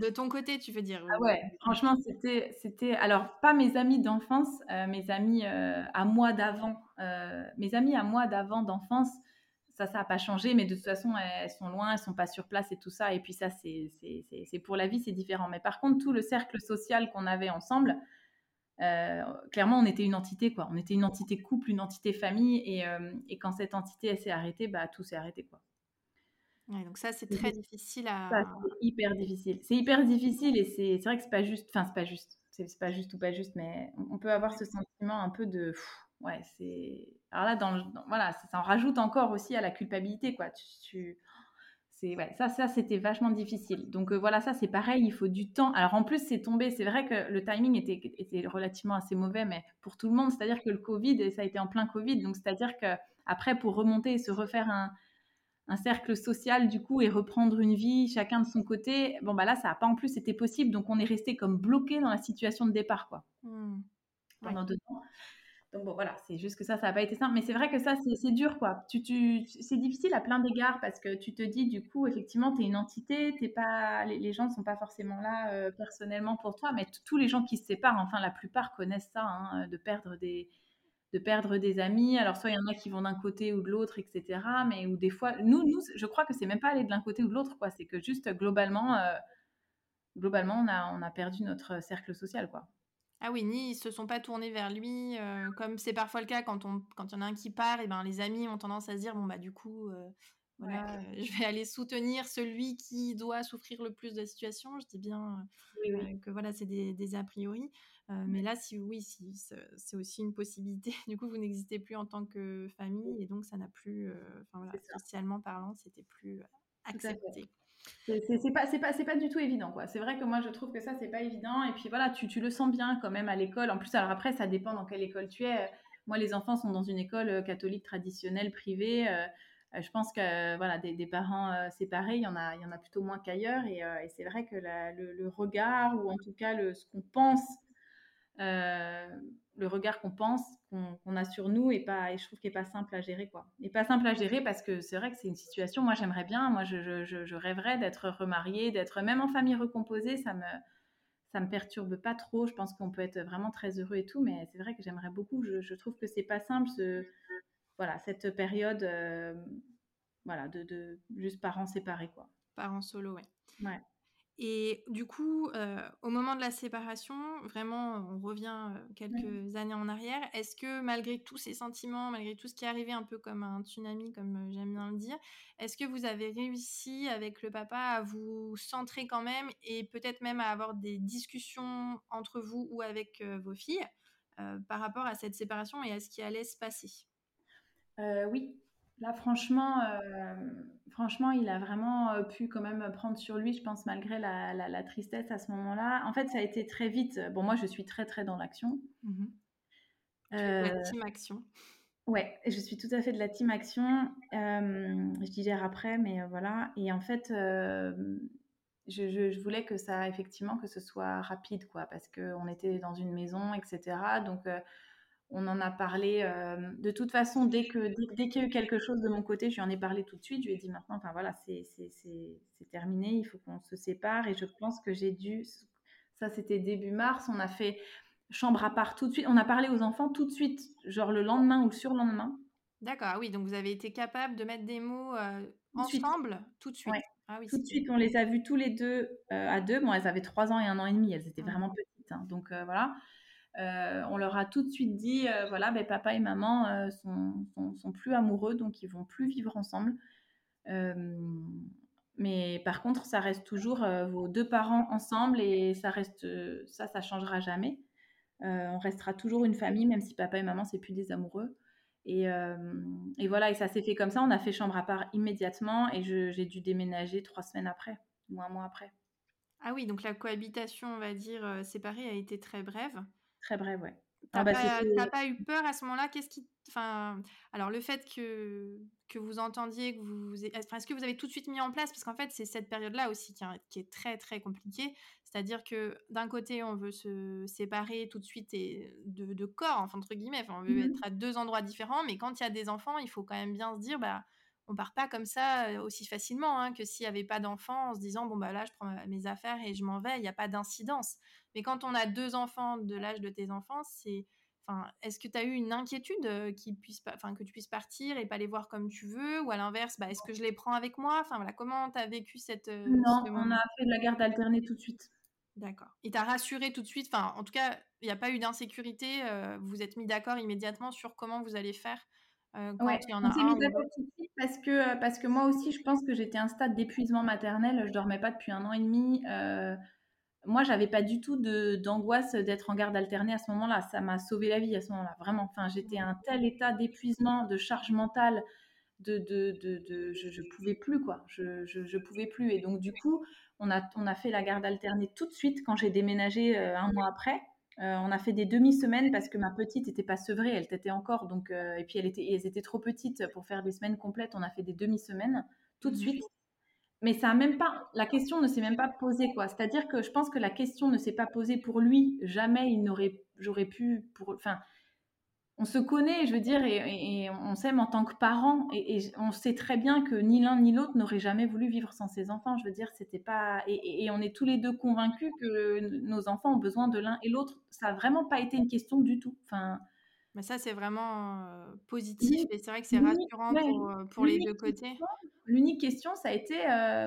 De ton côté, tu veux dire ah ouais, franchement, c'était, c'était, alors pas mes amis d'enfance, euh, mes amis euh, à moi d'avant, euh, mes amis à moi d'avant d'enfance, ça, ça n'a pas changé, mais de toute façon, elles, sont loin, elles sont pas sur place et tout ça, et puis ça, c'est, c'est, c'est, pour la vie, c'est différent. Mais par contre, tout le cercle social qu'on avait ensemble, clairement, on était une entité, quoi. On était une entité couple, une entité famille, et, et quand cette entité, elle s'est arrêtée, bah tout s'est arrêté, quoi. Donc ça, c'est très difficile à. C'est hyper difficile. C'est hyper difficile et c'est vrai que c'est pas juste. Enfin, c'est pas juste. C'est pas juste ou pas juste, mais on peut avoir ce sentiment un peu de. ouais, c'est. Alors là, dans, voilà, ça, en rajoute encore aussi à la culpabilité, quoi. Tu. c'est ouais, ça, ça c'était vachement difficile. Donc euh, voilà, ça c'est pareil, il faut du temps. Alors en plus, c'est tombé. C'est vrai que le timing était, était relativement assez mauvais, mais pour tout le monde, c'est-à-dire que le Covid, et ça a été en plein Covid, donc c'est-à-dire que après, pour remonter et se refaire un, un cercle social du coup et reprendre une vie chacun de son côté bon bah là ça n'a pas en plus été possible donc on est resté comme bloqué dans la situation de départ quoi. Mmh. pendant deux ans. Donc bon voilà c'est juste que ça ça n'a pas été simple mais c'est vrai que ça c'est dur quoi. Tu, tu c'est difficile à plein d'égards parce que tu te dis du coup effectivement tu es une entité t'es pas les, gens ne sont pas forcément là euh, personnellement pour toi mais tous les gens qui se séparent enfin la plupart connaissent ça hein, de perdre des de perdre des amis. Alors, soit il y en a qui vont d'un côté ou de l'autre, etc. Mais ou des fois, nous, nous, je crois que c'est même pas aller de l'un côté ou de l'autre, quoi. C'est que juste globalement, euh, globalement, on a, on a perdu notre cercle social, quoi. Ah oui, ni ils se sont pas tournés vers lui, euh, comme c'est parfois le cas quand on quand il y en a un qui part, et ben les amis ont tendance à se dire bon bah du coup euh, voilà, je vais aller soutenir celui qui doit souffrir le plus de la situation. Je dis bien que voilà, c'est des, des, a priori. Mais là, si oui, si, c'est aussi une possibilité. Du coup, vous n'existez plus en tant que famille et donc ça n'a plus, enfin voilà, socialement parlant, c'était plus accepté. C'est pas, pas, du tout évident, quoi. C'est vrai que moi, je trouve que ça, c'est pas évident. Et puis voilà, tu, tu le sens bien quand même à l'école. En plus, alors après, ça dépend dans quelle école tu es. Moi, les enfants sont dans une école catholique traditionnelle privée. Euh, je pense que voilà, des, parents euh, séparés, il y en a, il y en a plutôt moins qu'ailleurs, et, euh, c'est vrai que le, regard ou en tout cas le, ce qu'on pense, le regard qu'on pense, qu'on a sur nous, et pas, et je trouve qu'il n'est pas simple à gérer quoi. Et pas simple à gérer parce que c'est vrai que c'est une situation. Moi, j'aimerais bien, moi, je, je, rêverais d'être remariée, d'être même en famille recomposée, ça me ça me perturbe pas trop. Je pense qu'on peut être vraiment très heureux et tout, mais c'est vrai que j'aimerais beaucoup. Je, je, trouve que c'est pas simple ce, voilà, cette période euh, voilà, de, de, juste parents séparés. Quoi. Parents solo, oui. Ouais. Et du coup, euh, au moment de la séparation, vraiment, on revient euh, quelques années en arrière. Est-ce que malgré tous ces sentiments, malgré tout ce qui est arrivé un peu comme un tsunami, comme j'aime bien le dire, est-ce que vous avez réussi avec le papa à vous centrer quand même et peut-être même à avoir des discussions entre vous ou avec vos filles par rapport à cette séparation et à ce qui allait se passer? Euh, oui, là franchement, euh, franchement, il a vraiment euh, pu quand même prendre sur lui, je pense, malgré la, tristesse à ce moment-là. En fait, ça a été très vite. Bon, moi, je suis très très dans l'action. Mmh la team action. Ouais, je suis tout à fait de la team action. je digère après, mais voilà. Et en fait, je, je, voulais que ça, effectivement, que ce soit rapide, quoi, parce qu'on était dans une maison, etc. Donc on en a parlé. Euh, de toute façon, dès que dès, qu'il y a eu quelque chose de mon côté, je lui en ai parlé tout de suite. Je lui ai dit maintenant, enfin voilà, c'est terminé, il faut qu'on se sépare. Et je pense que j'ai dû. Ça, c'était début mars. On a fait chambre à part tout de suite. On a parlé aux enfants tout de suite, genre le lendemain ou le surlendemain. D'accord, ah oui, donc vous avez été capable de mettre des mots euh, ensemble tout de suite. Ah oui, tout de suite, on les a vus tous les deux euh, à deux. Bon, elles avaient trois ans et un an et demi, elles étaient vraiment petites. Hein. donc voilà. Euh, on leur a tout de suite dit, euh, voilà, ben, papa et maman euh, sont, plus amoureux, donc ils vont plus vivre ensemble. mais par contre, ça reste toujours vos deux parents ensemble et ça reste, ça, ça changera jamais. on restera toujours une famille, même si papa et maman c'est plus des amoureux. Et, et, voilà, et ça s'est fait comme ça. On a fait chambre à part immédiatement et j'ai dû déménager trois semaines après, ou un mois après. Ah oui, donc la cohabitation, on va dire, séparée a été très brève. Très bref, ouais. T'as ah bah, pas, eu peur à ce moment-là? Qu'est-ce qui, enfin, alors le fait que que vous entendiez, que vous, est-ce que vous avez tout de suite mis en place? Parce qu'en fait, c'est cette période-là aussi qui, est très très compliquée. C'est-à-dire que d'un côté, on veut se séparer tout de suite et de, corps, enfin, entre guillemets. on veut mmh être à deux endroits différents, mais quand il y a des enfants, il faut quand même bien se dire, bah on part pas comme ça euh, aussi facilement hein, que s'il n'y avait pas d'enfants en se disant bon bah là je prends mes affaires et je m'en vais, il n'y a pas d'incidence. Mais quand on a deux enfants de l'âge de tes enfants, c'est enfin est-ce que tu as eu une inquiétude euh, qui puisse enfin que tu puisses partir et pas les voir comme tu veux? Ou à l'inverse bah, est-ce que je les prends avec moi? Enfin voilà, comment tu as vécu cette euh, Non, on a fait de la garde alternée tout de suite. D'accord. Et t'as rassuré tout de suite, enfin en tout cas, il n'y a pas eu d'insécurité, vous vous êtes mis d'accord immédiatement sur comment vous allez faire quand il y en a on s'est mis d'accord tout de suite parce que, parce que moi aussi, je pense que j'étais à un stade d'épuisement maternel. Je dormais pas depuis un an et demi moi, j'avais pas du tout d'angoisse d'être en garde alternée à ce moment-là. Ça m'a sauvé la vie à ce moment-là, vraiment. Enfin, j'étais à un tel état d'épuisement, de charge mentale, de, de, de, je, je pouvais plus quoi. Je, je, pouvais plus. Et donc du coup, on a, on a fait la garde alternée tout de suite quand j'ai déménagé euh, un mois après. Euh, on a fait des demi-semaines parce que ma petite n'était pas sevrée, elle était encore donc euh, et puis elle était, elles étaient trop petites pour faire des semaines complètes. On a fait des demi-semaines tout de suite mais ça même pas, la question ne s'est même pas posée, quoi. C'est-à-dire que je pense que la question ne s'est pas posée pour lui. Jamais il n'aurait, j'aurais pu, pour, enfin, on se connaît, je veux dire, et, on s'aime en tant que parents, et, on sait très bien que ni l'un ni l'autre n'aurait jamais voulu vivre sans ses enfants. Je veux dire, c'était pas, et, on est tous les deux convaincus que nos enfants ont besoin de l'un et l'autre. Ça a vraiment pas été une question du tout. Enfin, mais ça, c'est vraiment positif et c'est vrai que c'est rassurant pour, pour les deux côtés. L'unique question, ça a été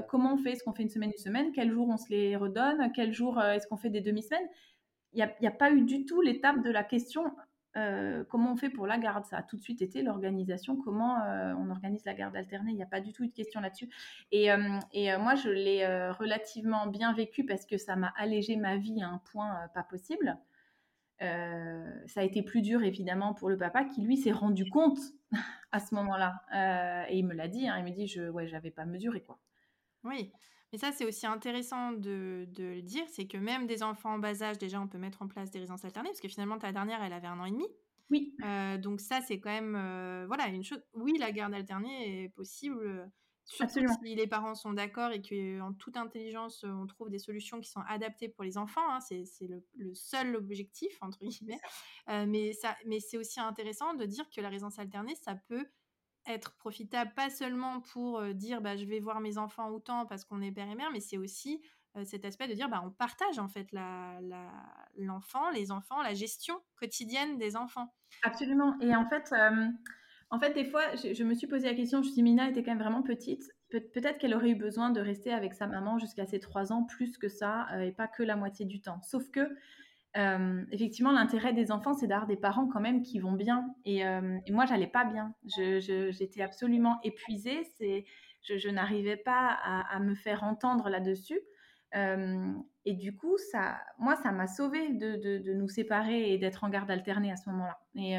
comment on fait? Est-ce qu'on fait une semaine, une semaine? Quel jour on se les redonne? Quel jour est-ce qu'on fait des demi-semaines? Il n'y a, a, pas eu du tout l'étape de la question comment on fait pour la garde Ça a tout de suite été l'organisation, comment on organise la garde alternée. Il n'y a pas du tout eu de question là-dessus. Et, et moi, je l'ai relativement bien vécu parce que ça m'a allégé ma vie à un point pas possible. Euh, ça a été plus dur évidemment pour le papa qui lui s'est rendu compte à ce moment-là euh, et il me l'a dit. Hein, il me dit je ouais j'avais pas mesuré quoi. Oui. Mais ça, c'est aussi intéressant de, de le dire, c'est que même des enfants en bas âge, déjà, on peut mettre en place des résidences alternées, parce que finalement, ta dernière, elle avait un an et demi. Oui. Euh, donc ça, c'est quand même, voilà, une chose. Oui, la garde alternée est possible Surtout si les parents sont d'accord et qu'en toute intelligence, on trouve des solutions qui sont adaptées pour les enfants. Hein, c'est le, seul objectif, entre guillemets. Euh, mais mais c'est aussi intéressant de dire que la résidence alternée, ça peut être profitable, pas seulement pour euh, dire bah, je vais voir mes enfants autant parce qu'on est père et mère, mais c'est aussi euh, cet aspect de dire bah, on partage en fait l'enfant, la, les enfants, la gestion quotidienne des enfants. Absolument. Et en fait, en fait, des fois, je, me suis posé la question, je me suis dit, Mina était quand même vraiment petite. peut-être qu'elle aurait eu besoin de rester avec sa maman jusqu'à ses trois ans, plus que ça, euh, et pas que la moitié du temps. Sauf que, euh, effectivement, l'intérêt des enfants, c'est d'avoir des parents quand même qui vont bien. Et, euh, et moi, j'allais pas bien. J'étais absolument épuisée. Je, je n'arrivais pas à, me faire entendre là-dessus. Et du coup, ça, moi, ça m'a sauvée de, de, nous séparer et d'être en garde alternée à ce moment-là. Et,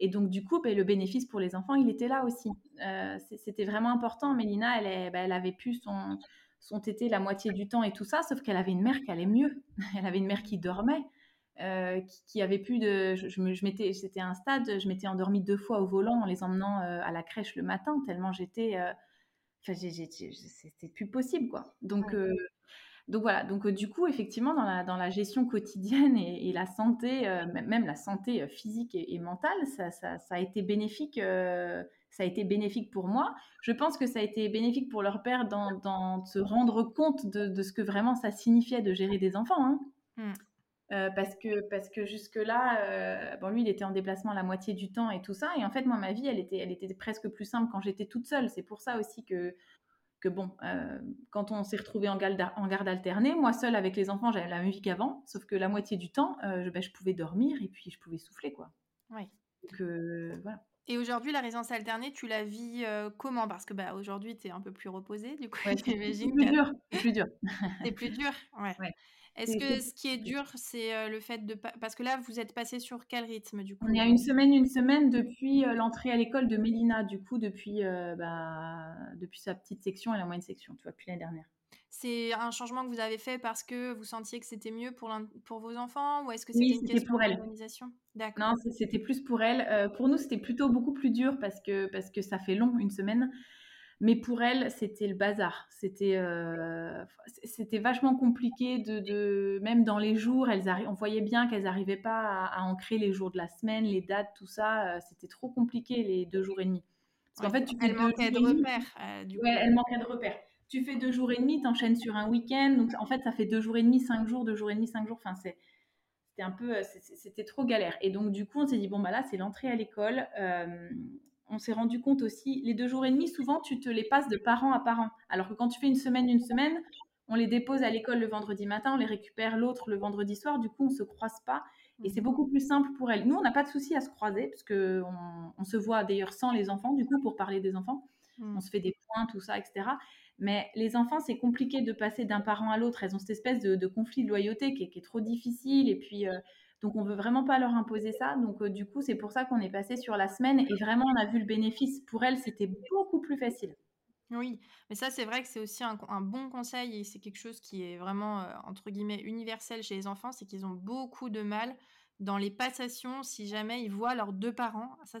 et donc, du coup, ben, le bénéfice pour les enfants, il était là aussi. Euh, c'était vraiment important. Mélina, elle, ben, elle avait pu son, son tété la moitié du temps et tout ça, sauf qu'elle avait une mère qui allait mieux. Elle avait une mère qui dormait, euh, qui, avait plus de. Je, je m'étais, c'était un stade, je m'étais endormie deux fois au volant en les emmenant euh, à la crèche le matin, tellement j'étais. Enfin, c'était plus possible, quoi. Donc, donc voilà, donc du coup, effectivement, dans la, dans la gestion quotidienne et, la santé, même la santé physique et, mentale, ça, ça, ça, a été bénéfique. ça a été bénéfique pour moi. Je pense que ça a été bénéfique pour leur père dans, dans se rendre compte de, de, ce que vraiment ça signifiait de gérer des enfants. Hein. Mmh. parce que parce que jusque là, bon lui il était en déplacement la moitié du temps et tout ça, et en fait moi ma vie elle était elle était presque plus simple quand j'étais toute seule. C'est pour ça aussi que que bon, euh, quand on s'est retrouvé en garde, en garde alternée, moi seule avec les enfants, j'avais la même vie qu'avant, sauf que la moitié du temps, euh, je, ben, je, pouvais dormir et puis je pouvais souffler, quoi. Oui. Euh, voilà. Et aujourd'hui, la résidence alternée, tu la vis comment? Parce que bah, aujourd'hui, tu es un peu plus reposée, du coup, j'imagine. C'est plus dur. C'est plus dur. c'est plus dur, ouais. ouais. Est-ce que ce qui est dur, c'est le fait de... Parce que là, vous êtes passé sur quel rythme, du coup? On est à une semaine, une semaine depuis l'entrée à l'école de Mélina, du coup, depuis, bah, depuis sa petite section et la moyenne section, tu vois, depuis l'année dernière. C'est un changement que vous avez fait parce que vous sentiez que c'était mieux pour, pour vos enfants ou est-ce que c'était une question d'organisation? D'accord. Non, c'était plus pour elle. pour nous, c'était plutôt beaucoup plus dur parce que, parce que ça fait long, une semaine. Mais pour elle, c'était le bazar. C'était euh, c'était vachement compliqué de, de, même dans les jours, elles on voyait bien qu'elles n'arrivaient pas à, ancrer les jours de la semaine, les dates, tout ça. Euh, c'était trop compliqué les deux jours et demi. Parce qu'en fait, tu elle manquait de repères. Euh, du ouais, elle manquait de repères. Tu fais deux jours et demi, t'enchaînes sur un week-end. Donc en fait, ça fait deux jours et demi, cinq jours, deux jours et demi, cinq jours. Enfin, c'est c'était un peu, c'était trop galère. Et donc du coup, on s'est dit bon bah là, c'est l'entrée à l'école on s'est rendu compte aussi, les deux jours et demi, souvent, tu te les passes de parent à parent. Alors que quand tu fais une semaine, une semaine, on les dépose à l'école le vendredi matin, on les récupère l'autre le vendredi soir. Du coup, on se croise pas et c'est beaucoup plus simple pour elles. Nous, on n'a pas de souci à se croiser parce que on, se voit d'ailleurs sans les enfants, du coup, pour parler des enfants. Mm. On se fait des points, tout ça, etc. Mais les enfants, c'est compliqué de passer d'un parent à l'autre. Elles ont cette espèce de, conflit de loyauté qui est, trop difficile. Et puis, euh, donc, on veut vraiment pas leur imposer ça. Donc, euh, du coup, c'est pour ça qu'on est passé sur la semaine. Et vraiment, on a vu le bénéfice. Pour elles, c'était beaucoup plus facile. Oui, mais ça, c'est vrai que c'est aussi un, bon conseil et c'est quelque chose qui est vraiment, euh, entre guillemets, universel chez les enfants, c'est qu'ils ont beaucoup de mal dans les passations, si jamais ils voient leurs deux parents, ça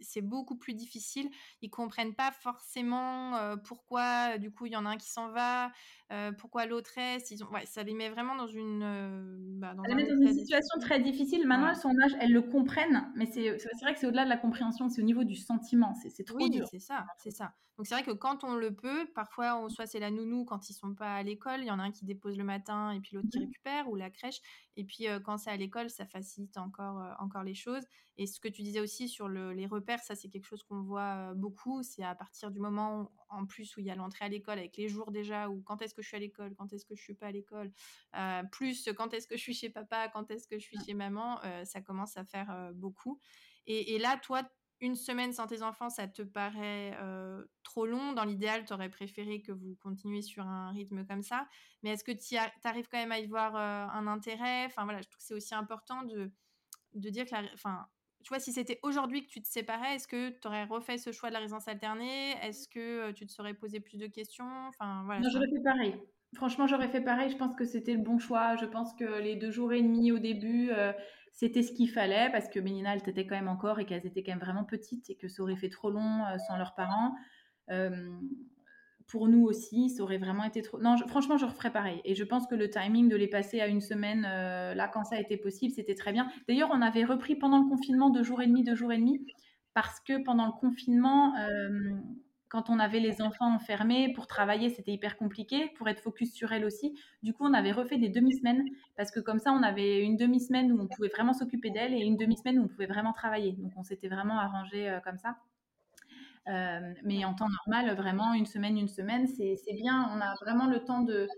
c'est beaucoup plus difficile. Ils comprennent pas forcément euh, pourquoi, du coup, il y en a un qui s'en va, euh, pourquoi l'autre reste. Ils ont, ouais, ça les met vraiment dans une, euh, bah, dans, une situation très difficile. Maintenant, elles sont âge, elles le comprennent, mais c'est vrai que c'est au-delà de la compréhension, c'est au niveau du sentiment. C'est trop oui, c'est ça, c'est ça. Donc c'est vrai que quand on le peut, parfois, on, soit c'est la nounou quand ils sont pas à l'école, il y en a un qui dépose le matin et puis l'autre qui mmh récupère, ou la crèche. Et puis quand c'est à l'école, ça facilite encore, euh, encore les choses. Et ce que tu disais aussi sur les repères, ça c'est quelque chose qu'on voit euh, beaucoup. C'est à partir du moment en plus où il y a l'entrée à l'école avec les jours déjà, ou quand est-ce que je suis à l'école, quand est-ce que je suis pas à l'école, euh, plus quand est-ce que je suis chez papa, quand est-ce que je suis chez maman, ça commence à faire beaucoup. Et, et, là, toi, une semaine sans tes enfants, ça te paraît euh, trop long? Dans l'idéal, tu aurais préféré que vous continuiez sur un rythme comme ça. Mais est-ce que tu arrives quand même à y voir euh, un intérêt? Enfin voilà, je trouve que c'est aussi important de, de dire que la, enfin, tu vois, si c'était aujourd'hui que tu te séparais, est-ce que tu aurais refait ce choix de la résidence alternée? Est-ce que tu te serais posé plus de questions? Enfin voilà. Non, j'aurais fait pareil. Franchement, j'aurais fait pareil. Je pense que c'était le bon choix. Je pense que les deux jours et demi au début, c'était ce qu'il fallait parce que Mélina, elle était quand même encore et qu'elles étaient quand même vraiment petites et que ça aurait fait trop long euh, sans leurs parents. Euh, pour nous aussi, ça aurait vraiment été trop. Non, franchement, je referais pareil. Et je pense que le timing de les passer à une semaine, euh, là, quand ça a été possible, c'était très bien. D'ailleurs, on avait repris pendant le confinement deux jours et demi, deux jours et demi, parce que pendant le confinement, quand on avait les enfants enfermés pour travailler, c'était hyper compliqué, pour être focus sur elles aussi. Du coup, on avait refait des demi-semaines parce que comme ça, on avait une demi-semaine où on pouvait vraiment s'occuper d'elles et une demi-semaine où on pouvait vraiment travailler. Donc, on s'était vraiment arrangé euh, comme ça. Euh, mais en temps normal, vraiment, une semaine, une semaine, c'est bien. On a vraiment le temps de,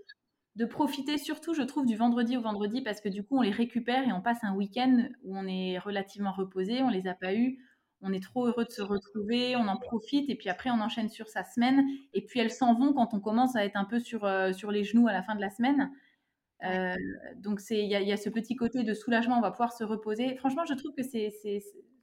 de profiter, surtout, je trouve, du vendredi au vendredi parce que du coup, on les récupère et on passe un week-end où on est relativement reposé, on les a pas eus on est trop heureux de se retrouver, on en profite et puis après on enchaîne sur sa semaine et puis elles s'en vont quand on commence à être un peu sur, euh, sur les genoux à la fin de la semaine. Euh, donc il y, a, ce petit côté de soulagement, on va pouvoir se reposer. Franchement, je trouve que c'est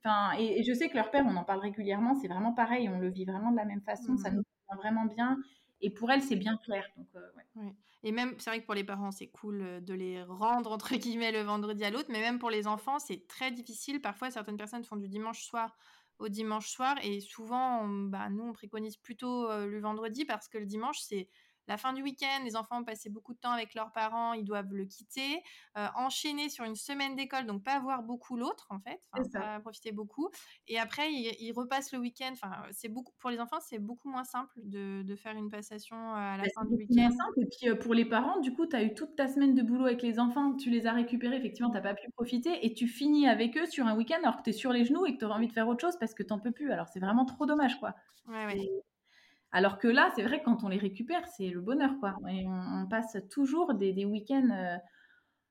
enfin et, je sais que leur père, on en parle régulièrement, c'est vraiment pareil, on le vit vraiment de la même façon, ça mmh. nous va vraiment bien. Et pour elles, c'est bien clair. Donc, euh, Et même, c'est vrai que pour les parents, c'est cool de les rendre, entre guillemets, le vendredi à l'autre. Mais même pour les enfants, c'est très difficile. Parfois, certaines personnes font du dimanche soir au dimanche soir. Et souvent, bah, nous, on préconise plutôt euh, le vendredi parce que le dimanche, c'est la fin du week-end, les enfants ont passé beaucoup de temps avec leurs parents, ils doivent le quitter, euh, enchaîner sur une semaine d'école, donc pas voir beaucoup l'autre en fait, pas profiter beaucoup. Et après, ils, repassent le week-end. Enfin, c'est beaucoup pour les enfants, c'est beaucoup moins simple de, faire une passation euh, à la bah, fin du week-end. Et puis euh, pour les parents, du coup, tu as eu toute ta semaine de boulot avec les enfants, tu les as récupérés, effectivement, tu n'as pas pu profiter et tu finis avec eux sur un week-end alors que tu es sur les genoux et que tu auras envie de faire autre chose parce que tu n'en peux plus. Alors c'est vraiment trop dommage, quoi. Ouais, ouais. Alors que là, c'est vrai quand on les récupère, c'est le bonheur, quoi. On, passe toujours des, week-ends euh,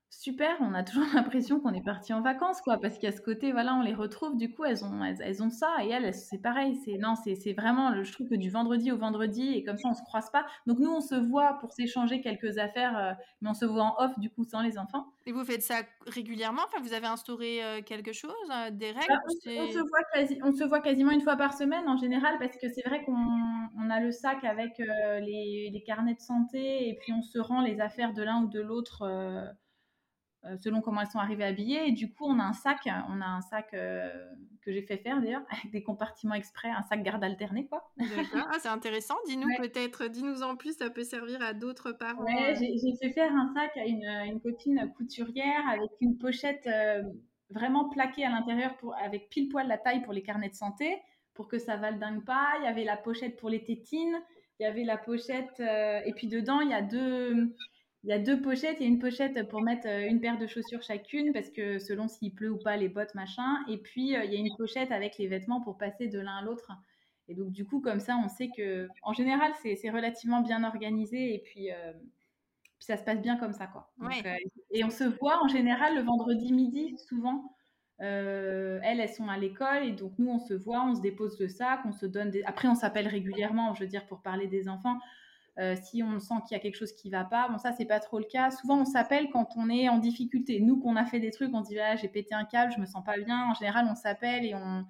super, on a toujours l'impression qu'on est parti en vacances, quoi, parce qu'à ce côté, voilà, on les retrouve, du coup, elles ont, elles, ont ça, et elles, c'est pareil, c'est, non, c'est, vraiment, je trouve que du vendredi au vendredi, et comme ça, on se croise pas. Donc, nous, on se voit pour s'échanger quelques affaires, euh, mais on se voit en off, du coup, sans les enfants. Et vous faites ça régulièrement? Enfin, vous avez instauré euh, quelque chose, euh, des règles bah, on, se voit quasi, on se voit quasiment une fois par semaine, en général, parce que c'est vrai qu'on a le sac avec les, les, carnets de santé, et puis on se rend les affaires de l'un ou de l'autre selon comment elles sont arrivées habillées. Et du coup, on a un sac, on a un sac euh, que j'ai fait faire d'ailleurs, avec des compartiments exprès, un sac garde alterné, quoi. D'accord, ah, c'est intéressant. Dis-nous peut-être, dis-nous en plus, ça peut servir à d'autres parents. Ouais, euh. j'ai fait faire un sac à une, une copine couturière avec une pochette vraiment plaquée à l'intérieur avec pile poil la taille pour les carnets de santé, pour que ça dingue pas. Il y avait la pochette pour les tétines, il y avait la pochette, et puis dedans, il y a deux il y a deux pochettes. Il y a une pochette pour mettre euh, une paire de chaussures chacune parce que selon s'il pleut ou pas, les bottes, machin. Et puis, euh, il y a une pochette avec les vêtements pour passer de l'un à l'autre. Et donc, du coup, comme ça, on sait que, en général, c'est relativement bien organisé. Et puis, euh, puis ça se passe bien comme ça, quoi. et on se voit en général le vendredi midi, souvent. elles, elles sont à l'école et donc nous, on se voit, on se dépose le sac, on se donne des... Après, on s'appelle régulièrement, je veux dire, pour parler des enfants. Euh, si on sent qu'il y a quelque chose qui va pas, bon ça c'est pas trop le cas. Souvent on s'appelle quand on est en difficulté. Nous qu'on a fait des trucs, on se dit ah, j'ai pété un câble, je me sens pas bien. En général on s'appelle et on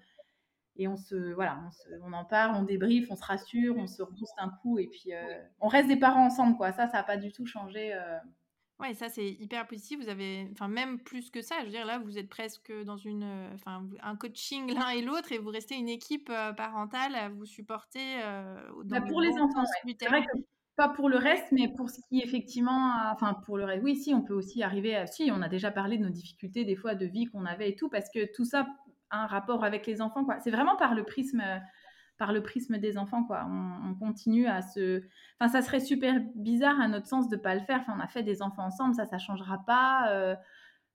et on se voilà, on, en parle, on débriefe, on se rassure, on se rebooste un coup et puis euh, on reste des parents ensemble quoi. Ça ça a pas du tout changé. Euh. Ouais, ça c'est hyper positif. Vous avez, enfin même plus que ça. Je veux dire là, vous êtes presque dans une, enfin un coaching l'un et l'autre et vous restez une équipe parentale à vous supporter. Bah, pour les enfants, c'est vrai que pas pour le reste, mais pour ce qui effectivement, enfin pour le reste, oui, si on peut aussi arriver à, si on a déjà parlé de nos difficultés des fois de vie qu'on avait et tout, parce que tout ça a un rapport avec les enfants, quoi. C'est vraiment par le prisme, par le prisme des enfants, quoi. On, continue à se, enfin ça serait super bizarre à notre sens de pas le faire. Enfin on a fait des enfants ensemble, ça ça changera pas. Euh,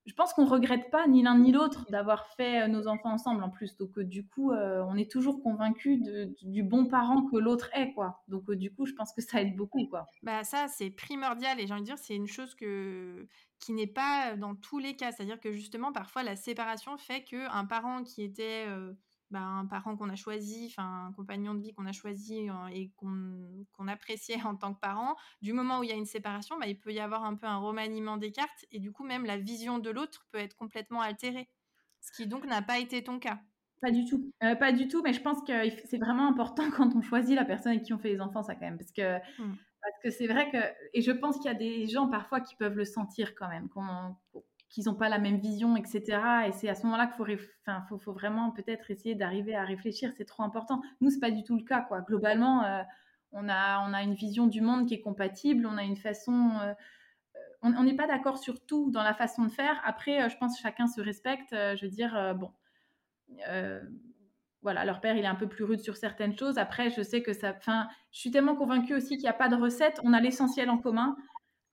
je pense qu'on regrette pas ni l'un ni l'autre d'avoir fait euh, nos enfants ensemble en plus. Donc euh, du coup, on est toujours convaincu du bon parent que l'autre est, quoi. Donc du coup, je pense que ça aide beaucoup, quoi. Bah ça, c'est primordial et j'ai envie de dire, c'est une chose que qui n'est pas dans tous les cas. C'est-à-dire que justement, parfois, la séparation fait que un parent qui était bah, un parent qu'on a choisi, enfin un compagnon de vie qu'on a choisi euh, et qu'on appréciait en tant que parent, du moment où il y a une séparation, bah, il peut y avoir un peu un remaniement des cartes et du coup même la vision de l'autre peut être complètement altérée. Ce qui donc n'a pas été ton cas. Pas du tout, euh, pas du tout, mais je pense que c'est vraiment important quand on choisit la personne avec qui on fait les enfants, ça quand même, parce que mmh. parce que c'est vrai que et je pense qu'il y a des gens parfois qui peuvent le sentir quand même, qu'ils n'ont pas la même vision, etc. Et c'est à ce moment-là qu'il faut, faut, faut, vraiment peut-être essayer d'arriver à réfléchir. C'est trop important. Nous, c'est pas du tout le cas, quoi. Globalement, euh, on a, on a une vision du monde qui est compatible. On a une façon. Euh, on n'est pas d'accord sur tout dans la façon de faire. Après, euh, je pense que chacun se respecte. je veux dire, bon. voilà, leur père, il est un peu plus rude sur certaines choses. Après, je sais que ça. Enfin, je suis tellement convaincue aussi qu'il n'y a pas de recette. On a l'essentiel en commun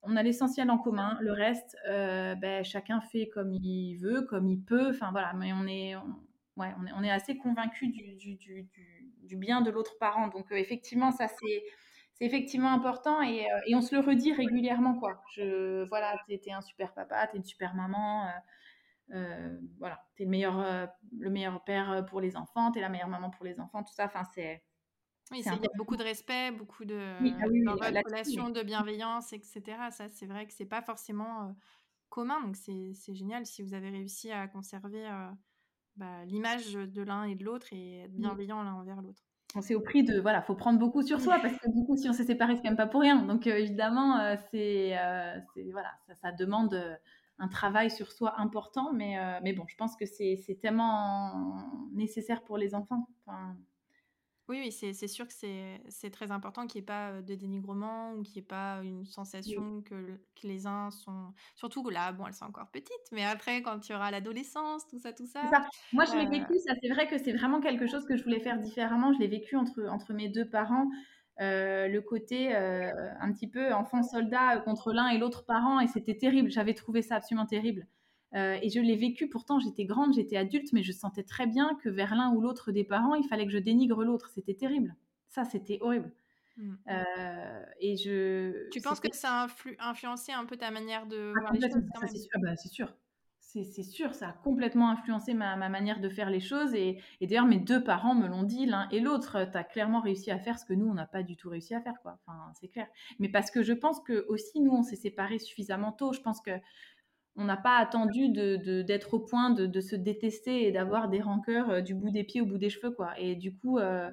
on a l'essentiel en commun. Le reste, euh, ben, chacun fait comme il veut, comme il peut. Enfin voilà, mais on est, ouais, on est, on est assez convaincu du, du, du, du, bien de l'autre parent. Donc euh, effectivement, ça c'est c'est effectivement important et, euh, et, on se le redit régulièrement quoi. Je voilà, t'es un super papa, t'es une super maman. Voilà, t'es le meilleur le meilleur père pour les enfants, t'es la meilleure maman pour les enfants. Tout ça, enfin c'est oui, il y a beaucoup de respect, beaucoup de ah relation, de bienveillance, etc. Ça, c'est vrai que c'est pas forcément commun, donc c'est génial si vous avez réussi à conserver bah, l'image de l'un et de l'autre et être bienveillant l'un envers l'autre. C'est au prix de voilà, faut prendre beaucoup sur soi parce que du coup, si on s'est séparés, c'est quand même pas pour rien. Donc évidemment, c'est voilà, ça, ça demande un travail sur soi important, mais mais bon, je pense que c'est tellement nécessaire pour les enfants. Enfin, oui, oui, c'est sûr que c'est très important qu'il n'y ait pas de dénigrement ou qu'il n'y ait pas une sensation que, que les uns sont. Surtout là, bon, elles sont encore petites, mais après, quand tu auras l'adolescence, tout ça, tout ça. Moi, je l'ai vécu, ça, c'est vrai que c'est vraiment quelque chose que je voulais faire différemment. Je l'ai vécu entre, entre mes deux parents. le côté un petit peu enfant soldat contre l'un et l'autre parent, et c'était terrible. J'avais trouvé ça absolument terrible. Euh, et je l'ai vécu, pourtant j'étais grande, j'étais adulte, mais je sentais très bien que vers l'un ou l'autre des parents, il fallait que je dénigre l'autre. C'était terrible. Ça, c'était horrible. Mmh. Euh, et je. Tu penses que ça a influencé un peu ta manière de ah, voir les choses C'est sûr. Ah bah, c'est sûr. C'est sûr, ça a complètement influencé ma, ma, manière de faire les choses. Et, et d'ailleurs, mes deux parents me l'ont dit, l'un et l'autre. Tu as clairement réussi à faire ce que nous, on n'a pas du tout réussi à faire. quoi. Enfin, c'est clair. Mais parce que je pense que aussi, nous, on s'est séparés suffisamment tôt. Je pense que on n'a pas attendu d'être au point de, se détester et d'avoir des rancœurs euh, du bout des pieds au bout des cheveux, quoi. Et du coup, euh,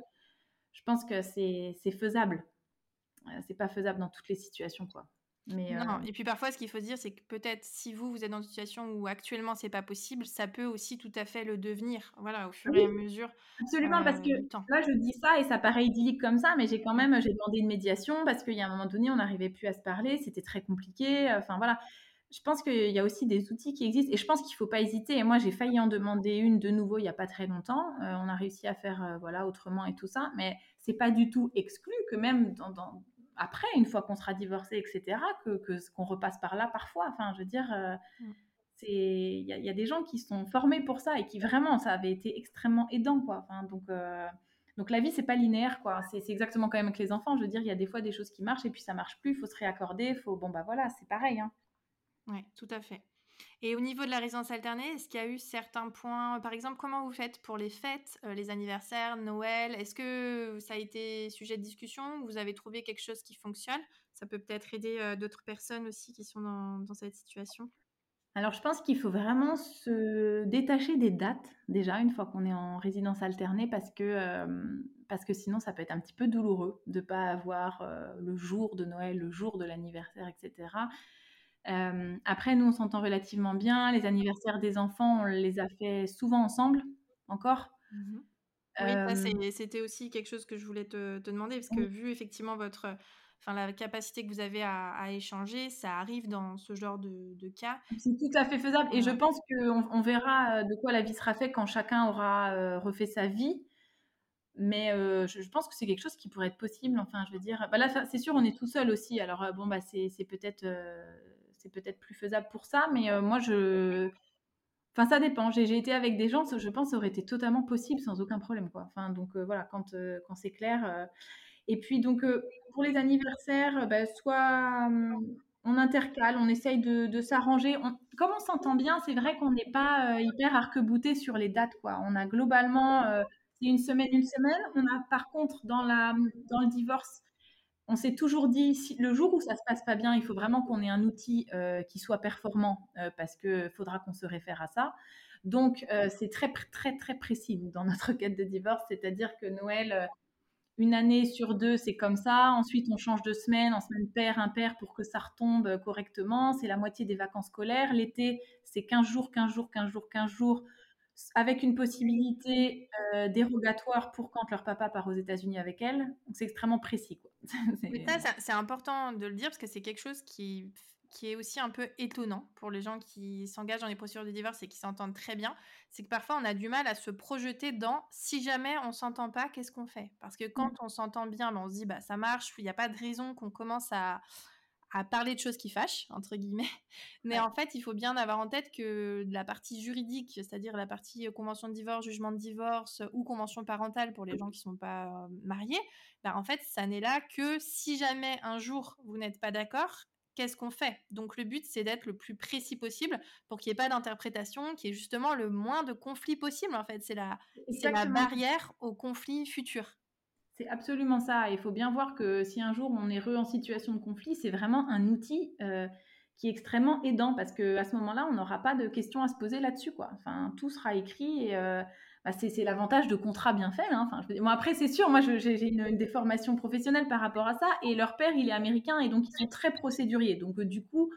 je pense que c'est faisable. Euh, c'est pas faisable dans toutes les situations, quoi. Mais non. Et puis parfois, ce qu'il faut dire, c'est que peut-être si vous, vous êtes dans une situation où actuellement c'est pas possible, ça peut aussi tout à fait le devenir, voilà, au fur et à mesure. Absolument, parce que là, je dis ça et ça paraît idyllique comme ça, mais j'ai quand même, j'ai demandé une médiation parce qu'il y a un moment donné, on n'arrivait plus à se parler, c'était très compliqué. Enfin voilà, je pense qu'il y a aussi des outils qui existent et je pense qu'il faut pas hésiter. Et moi, j'ai failli en demander une de nouveau il y a pas très longtemps. Euh, on a réussi à faire euh, voilà autrement et tout ça, mais c'est pas du tout exclu que même dans, après, une fois qu'on sera divorcé, etc., que qu'on repasse par là parfois. Enfin, je veux dire, euh, c'est il y, a des gens qui sont formés pour ça et qui vraiment ça avait été extrêmement aidant quoi. Enfin, donc Donc la vie, c'est pas linéaire, quoi. C'est exactement quand même avec les enfants. Je veux dire, il y a des fois des choses qui marchent et puis ça marche plus. Il faut se réaccorder. Faut bon bah voilà, c'est pareil. Hein. Oui, tout à fait. Et au niveau de la résidence alternée, est-ce qu'il y a eu certains points, par exemple, comment vous faites pour les fêtes, euh, les anniversaires, Noël Est-ce que ça a été sujet de discussion Vous avez trouvé quelque chose qui fonctionne? Ça peut peut-être aider euh, d'autres personnes aussi qui sont dans, cette situation. Alors, je pense qu'il faut vraiment se détacher des dates, déjà, une fois qu'on est en résidence alternée, parce que, euh, parce que sinon, ça peut être un petit peu douloureux de ne pas avoir le jour de Noël, le jour de l'anniversaire, etc. Euh, après, nous, on s'entend relativement bien. Les anniversaires des enfants, on les a fait souvent ensemble, encore. Mmh oui, euh, c'était aussi quelque chose que je voulais te, demander, parce que vu effectivement votre, enfin la capacité que vous avez à, échanger, ça arrive dans ce genre de, cas. C'est tout à fait faisable, et je pense qu'on on verra euh, de quoi la vie sera faite quand chacun aura refait sa vie. Mais je, pense que c'est quelque chose qui pourrait être possible. Enfin, je veux dire, bah là, c'est sûr, on est tout seul aussi. Alors bon, bah c'est peut-être c'est peut-être plus faisable pour ça, mais euh, moi, je. Enfin, ça dépend. J'ai été avec des gens, je pense, ça aurait été totalement possible sans aucun problème, quoi. Enfin, donc euh, voilà, quand, euh, quand c'est clair. Et puis, donc, pour les anniversaires, bah, soit hum, on intercale, on essaye de, s'arranger. Comme on s'entend bien, c'est vrai qu'on n'est pas hyper arc-bouté sur les dates, quoi. On a globalement, c'est une semaine, une semaine. On a par contre, dans, la, dans le divorce, on s'est toujours dit, si, le jour où ça se passe pas bien, il faut vraiment qu'on ait un outil euh, qui soit performant euh, parce que faudra qu'on se réfère à ça. Donc, euh, c'est très, très, très précis dans notre quête de divorce, c'est-à-dire que Noël, une année sur deux, c'est comme ça. Ensuite, on change de semaine, en semaine paire, impair pour que ça retombe correctement. C'est la moitié des vacances scolaires. L'été, c'est 15 jours, 15 jours, 15 jours, 15 jours avec une possibilité euh, dérogatoire pour quand leur papa part aux États-Unis avec elle. Donc c'est extrêmement précis. Quoi. c'est important de le dire parce que c'est quelque chose qui, qui est aussi un peu étonnant pour les gens qui s'engagent dans les procédures de divorce et qui s'entendent très bien. C'est que parfois on a du mal à se projeter dans si jamais on s'entend pas, qu'est-ce qu'on fait? Parce que quand on s'entend bien, ben, on se dit bah ça marche, il n'y a pas de raison qu'on commence à à parler de choses qui fâchent, entre guillemets. Mais en fait, il faut bien avoir en tête que la partie juridique, c'est-à-dire la partie euh, convention de divorce, jugement de divorce ou convention parentale pour les gens qui ne sont pas euh, mariés, bah, en fait, ça n'est là que si jamais un jour vous n'êtes pas d'accord, qu'est-ce qu'on fait? Donc le but, c'est d'être le plus précis possible pour qu'il n'y ait pas d'interprétation, qu'il y ait justement le moins de conflits possible, en fait. C'est la, la barrière au conflit futur. C'est absolument ça. Il faut bien voir que si un jour on est re en situation de conflit, c'est vraiment un outil euh, qui est extrêmement aidant parce qu'à ce moment-là, on n'aura pas de questions à se poser là-dessus. Enfin, tout sera écrit et euh, bah, c'est, l'avantage de contrats bien faits. Hein. Enfin, je après, c'est sûr, moi j'ai une, une, déformation professionnelle par rapport à ça et leur père, il est américain et donc ils sont très procéduriers. Donc, euh, du coup,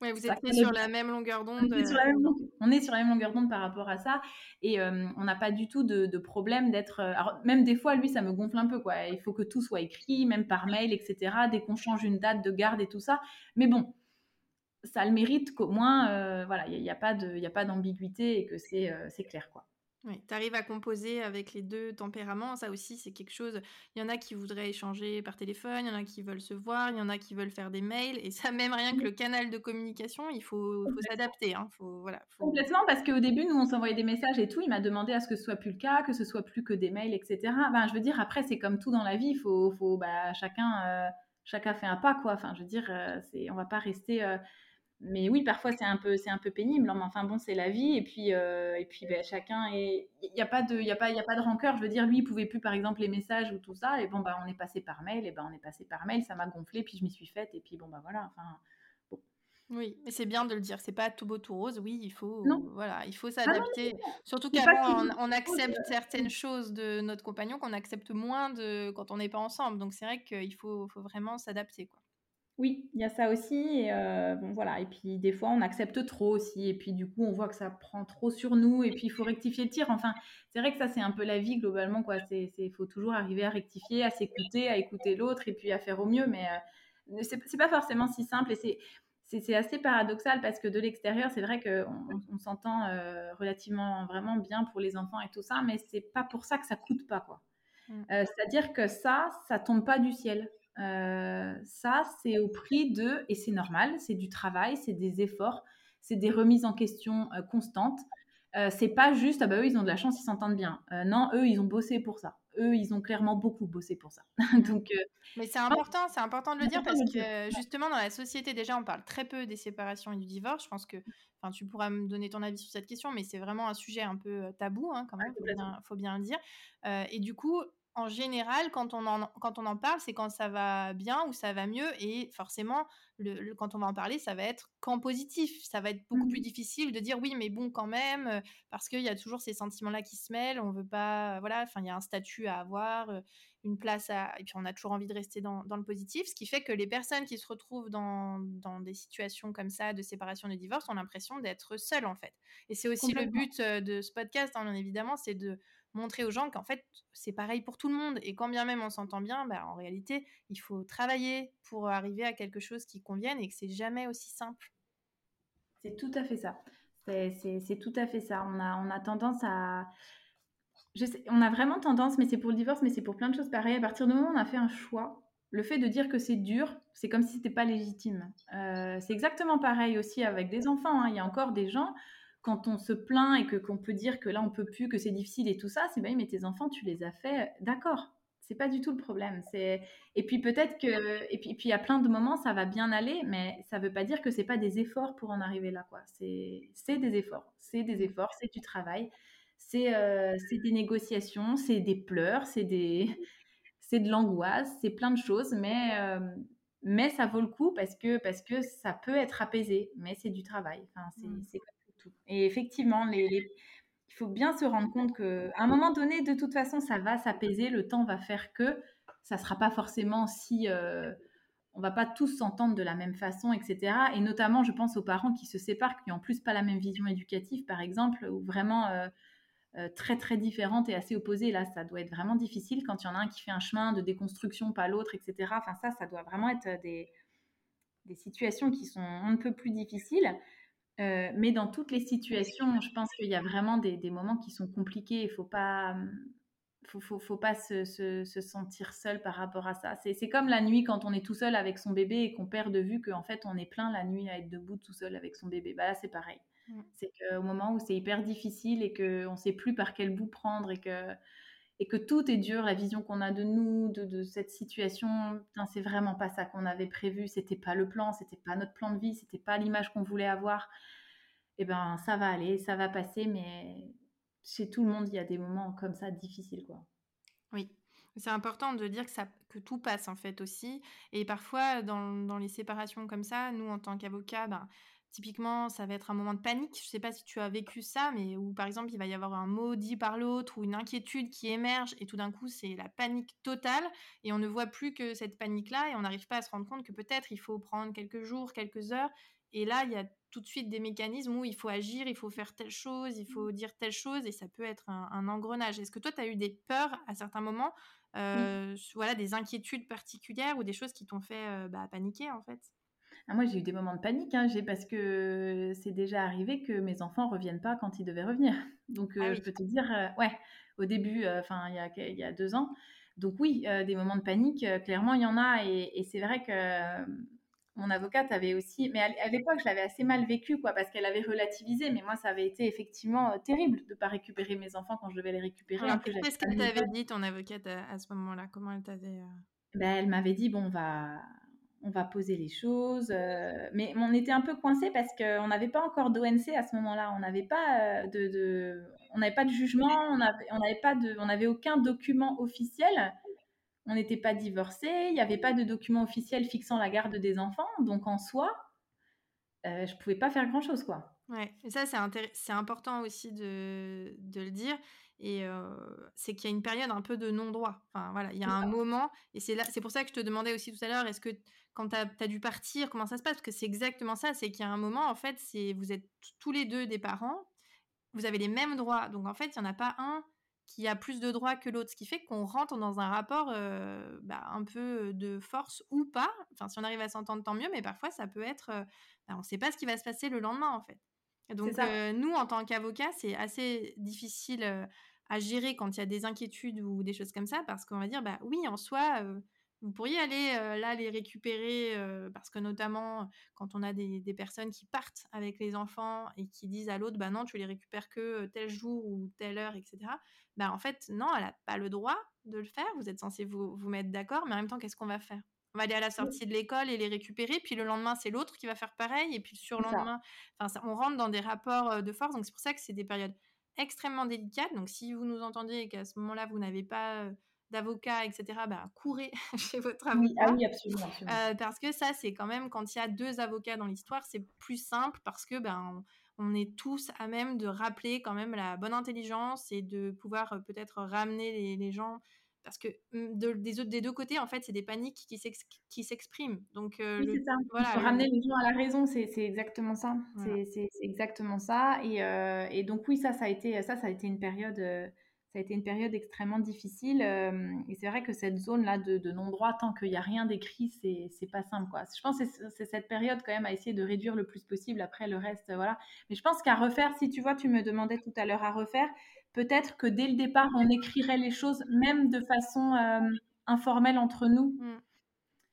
Ouais, vous êtes sur la même longueur d'onde. On, est sur la même longueur d'onde par rapport à ça. Et euh, on n'a pas du tout de, problème d'être. Euh, alors, même des fois, lui, ça me gonfle un peu, quoi. Il faut que tout soit écrit, même par mail, etc. Dès qu'on change une date de garde et tout ça. Mais bon, ça le mérite qu'au moins, euh, voilà, il n'y a, a, pas d'ambiguïté et que c'est clair, quoi. Oui, tu arrives à composer avec les deux tempéraments, ça aussi c'est quelque chose. Il y en a qui voudraient échanger par téléphone, il y en a qui veulent se voir, il y en a qui veulent faire des mails, et ça même rien que le canal de communication, il faut, faut s'adapter. Hein. Faut, voilà, Complètement, parce qu'au début, nous on s'envoyait des messages et tout, il m'a demandé à ce que ce soit plus le cas, que ce soit plus que des mails, etc. Ben, je veux dire, après c'est comme tout dans la vie, il faut, faut bah, chacun, euh, chacun fait un pas, quoi. Enfin, je veux dire, euh, on va pas rester... Euh, mais oui, parfois c'est un peu, c'est un peu pénible. Mais enfin bon, c'est la vie. Et puis, euh, et puis ben, chacun est. Il n'y a pas de, il a pas, il y a pas de rancœur. Je veux dire, lui, il pouvait plus par exemple les messages ou tout ça. Et bon, bah, on est passé par mail. Et ben, on est passé par mail. Ça m'a gonflé. Puis je m'y suis faite. Et puis bon, bah voilà. Enfin. Oui, mais c'est bien de le dire. C'est pas tout beau tout rose. Oui, il faut, voilà, il faut ah s'adapter. Surtout qu'avant, on, accepte certaines choses de notre compagnon qu'on accepte moins de quand on n'est pas ensemble. Donc c'est vrai qu'il faut, faut vraiment s'adapter, quoi. Oui, il y a ça aussi. Et euh, bon, voilà. Et puis des fois, on accepte trop aussi. Et puis du coup, on voit que ça prend trop sur nous. Et puis il faut rectifier le tir. Enfin, c'est vrai que ça, c'est un peu la vie globalement. Il faut toujours arriver à rectifier, à s'écouter, à écouter l'autre et puis à faire au mieux. Mais euh, c'est, pas forcément si simple. Et c'est, c'est, assez paradoxal parce que de l'extérieur, c'est vrai qu'on on, s'entend euh, relativement vraiment bien pour les enfants et tout ça, mais c'est pas pour ça que ça coûte pas quoi. Mmh. c'est-à-dire que ça, ça tombe pas du ciel. Euh, ça, c'est au prix de, et c'est normal, c'est du travail, c'est des efforts, c'est des remises en question euh, constantes. euh, c'est pas juste, ah bah eux, ils ont de la chance, ils s'entendent bien. Euh, non, eux, ils ont bossé pour ça. Eux, ils ont clairement beaucoup bossé pour ça. Donc, euh, Mais c'est important, c'est important de le dire parce que justement, dans la société, déjà, on parle très peu des séparations et du divorce. Je pense que tu pourras me donner ton avis sur cette question, mais c'est vraiment un sujet un peu tabou, hein, quand même, il faut, bien le dire. et du coup, en général, quand on en, quand on en parle, c'est quand ça va bien ou ça va mieux. Et forcément, le, quand on va en parler, ça va être qu'en positif. Ça va être beaucoup plus mmh difficile de dire oui, mais bon, quand même, euh, parce qu'il y a toujours ces sentiments-là qui se mêlent. On veut pas, voilà, enfin, il y a un statut à avoir, euh, une place à. Et puis, on a toujours envie de rester dans, dans, le positif. Ce qui fait que les personnes qui se retrouvent dans, dans des situations comme ça, de séparation, de divorce, ont l'impression d'être seules, en fait. Et c'est aussi le but euh, de ce podcast, hein, bien évidemment, c'est de montrer aux gens qu'en fait, c'est pareil pour tout le monde. Et quand bien même on s'entend bien, bah, en réalité, il faut travailler pour arriver à quelque chose qui convienne et que c'est jamais aussi simple. C'est tout à fait ça. C'est tout à fait ça. On a, on a tendance à... Je sais, on a vraiment tendance, mais c'est pour le divorce, mais c'est pour plein de choses pareilles. À partir du moment où on a fait un choix, le fait de dire que c'est dur, c'est comme si c'était pas légitime. Euh, c'est exactement pareil aussi avec des enfants. Hein. Il y a encore des gens, quand on se plaint et que qu'on peut dire que là on peut plus, que c'est difficile et tout ça, c'est bien, mais tes enfants, tu les as fait, d'accord. C'est pas du tout le problème. C'est et puis peut-être que et puis puis il y a plein de moments ça va bien aller, mais ça veut pas dire que c'est pas des efforts pour en arriver là quoi. C'est c'est des efforts, c'est des efforts, c'est du travail, c'est euh, c'est des négociations, c'est des pleurs, c'est des c'est de l'angoisse, c'est plein de choses, mais euh, mais ça vaut le coup parce que parce que ça peut être apaisé, mais c'est du travail. Enfin, c'est Et effectivement, il faut bien se rendre compte qu'à un moment donné, de toute façon, ça va s'apaiser, le temps va faire que ça ne sera pas forcément si... Euh, on va pas tous s'entendre de la même façon, etc. Et notamment, je pense aux parents qui se séparent, qui n'ont en plus pas la même vision éducative, par exemple, ou vraiment euh, euh, très très différente et assez opposée. Là, ça doit être vraiment difficile quand il y en a un qui fait un chemin de déconstruction, pas l'autre, etc. Enfin, ça, ça doit vraiment être des, des situations qui sont un peu plus difficiles. Euh, mais dans toutes les situations, je pense qu'il y a vraiment des, moments qui sont compliqués. Il faut pas, faut, faut, faut pas se, se, sentir seul par rapport à ça. C'est comme la nuit quand on est tout seul avec son bébé et qu'on perd de vue qu'en fait on est plein la nuit à être debout tout seul avec son bébé. Bah là c'est pareil. C'est qu'au moment où c'est hyper difficile et qu'on ne sait plus par quel bout prendre et que et que tout est dur, la vision qu'on a de nous, de, cette situation, c'est vraiment pas ça qu'on avait prévu, c'était pas le plan, c'était pas notre plan de vie, c'était pas l'image qu'on voulait avoir. Eh ben, ça va aller, ça va passer, mais chez tout le monde, il y a des moments comme ça difficiles, quoi. Oui. C'est important de dire que, ça, que tout passe en fait aussi. Et parfois, dans, dans les séparations comme ça, nous en tant qu'avocats, ben, Typiquement, ça va être un moment de panique. Je ne sais pas si tu as vécu ça, mais où par exemple, il va y avoir un mot dit par l'autre ou une inquiétude qui émerge et tout d'un coup, c'est la panique totale et on ne voit plus que cette panique-là et on n'arrive pas à se rendre compte que peut-être il faut prendre quelques jours, quelques heures. Et là, il y a tout de suite des mécanismes où il faut agir, il faut faire telle chose, il faut dire telle chose et ça peut être un, engrenage. Est-ce que toi, tu as eu des peurs à certains moments, euh, voilà, des inquiétudes particulières ou des choses qui t'ont fait euh, bah, paniquer en fait? Ah, moi, j'ai eu des moments de panique, hein, parce que c'est déjà arrivé que mes enfants reviennent pas quand ils devaient revenir. Donc, euh, ah je peux te dire, euh, ouais, au début, euh, enfin, il y a, il y a deux ans. Donc oui, des moments de panique, clairement, il y en a. Et, c'est vrai que mon avocate avait aussi, mais à, l'époque, je l'avais assez mal vécu, quoi, parce qu'elle avait relativisé. Mais moi, ça avait été effectivement terrible de pas récupérer mes enfants quand je devais les récupérer. Qu'est-ce qu'elle t'avait dit, ton avocate, à, ce moment-là? Comment elle t'avait ben, elle m'avait dit, bon, on va, on va poser les choses. Euh, mais on était un peu coincé parce qu'on n'avait pas encore d'ONC à ce moment-là. On n'avait pas euh, de, on n'avait pas de jugement, on n'avait pas de, on n'avait aucun document officiel. On n'était pas divorcé, il n'y avait pas de document officiel fixant la garde des enfants. Donc en soi, euh, je pouvais pas faire grand chose, quoi. Ouais, et ça, c'est important aussi de, le dire. Et c'est qu'il y a une période un peu de non-droit. Enfin, voilà, il y a un moment, et c'est là, c'est pour ça que je te demandais aussi tout à l'heure, est-ce que quand tu as, dû partir, comment ça se passe? Parce que c'est exactement ça, c'est qu'il y a un moment, en fait, c'est vous êtes tous les deux des parents, vous avez les mêmes droits. Donc, en fait, il n'y en a pas un qui a plus de droits que l'autre, ce qui fait qu'on rentre dans un rapport euh, bah, un peu de force ou pas. Enfin, si on arrive à s'entendre, tant mieux, mais parfois ça peut être, euh, bah, on ne sait pas ce qui va se passer le lendemain en fait. Donc euh, nous, en tant qu'avocats, c'est assez difficile à gérer quand il y a des inquiétudes ou des choses comme ça, parce qu'on va dire, bah oui, en soi, vous pourriez aller là les récupérer parce que notamment quand on a des, des, personnes qui partent avec les enfants et qui disent à l'autre bah non tu les récupères que tel jour ou telle heure etc. Bah en fait non elle a pas le droit de le faire. Vous êtes censé vous, vous mettre d'accord mais en même temps qu'est-ce qu'on va faire? On va aller à la sortie de l'école et les récupérer, puis le lendemain, c'est l'autre qui va faire pareil, et puis le surlendemain, enfin, on rentre dans des rapports de force, donc c'est pour ça que c'est des périodes extrêmement délicates. Donc, si vous nous entendez et qu'à ce moment-là, vous n'avez pas d'avocat, etc., bah, courez chez votre avocat. Oui, ah oui, absolument. Euh, parce que ça, c'est quand même, quand il y a deux avocats dans l'histoire, c'est plus simple parce que ben, on, est tous à même de rappeler quand même la bonne intelligence et de pouvoir peut-être ramener les, gens. Parce que mmh, des, des, deux côtés, en fait, c'est des paniques qui s'expriment. Donc, euh, oui, ça. Voilà, ramener les gens à la raison, c'est exactement ça. C'est exactement ça. Et, et, donc, oui, ça, ça a été, ça, ça a été une période ça a été une période extrêmement difficile. Euh, et c'est vrai que cette zone-là de, non-droit, tant qu'il n'y a rien d'écrit, c'est, c'est pas simple. Quoi. Je pense que c'est, cette période quand même à essayer de réduire le plus possible. Après, le reste, voilà. Mais je pense qu'à refaire, si tu vois, tu me demandais tout à l'heure à refaire, peut-être que dès le départ, on écrirait les choses, même de façon euh, informelle entre nous. Mmh.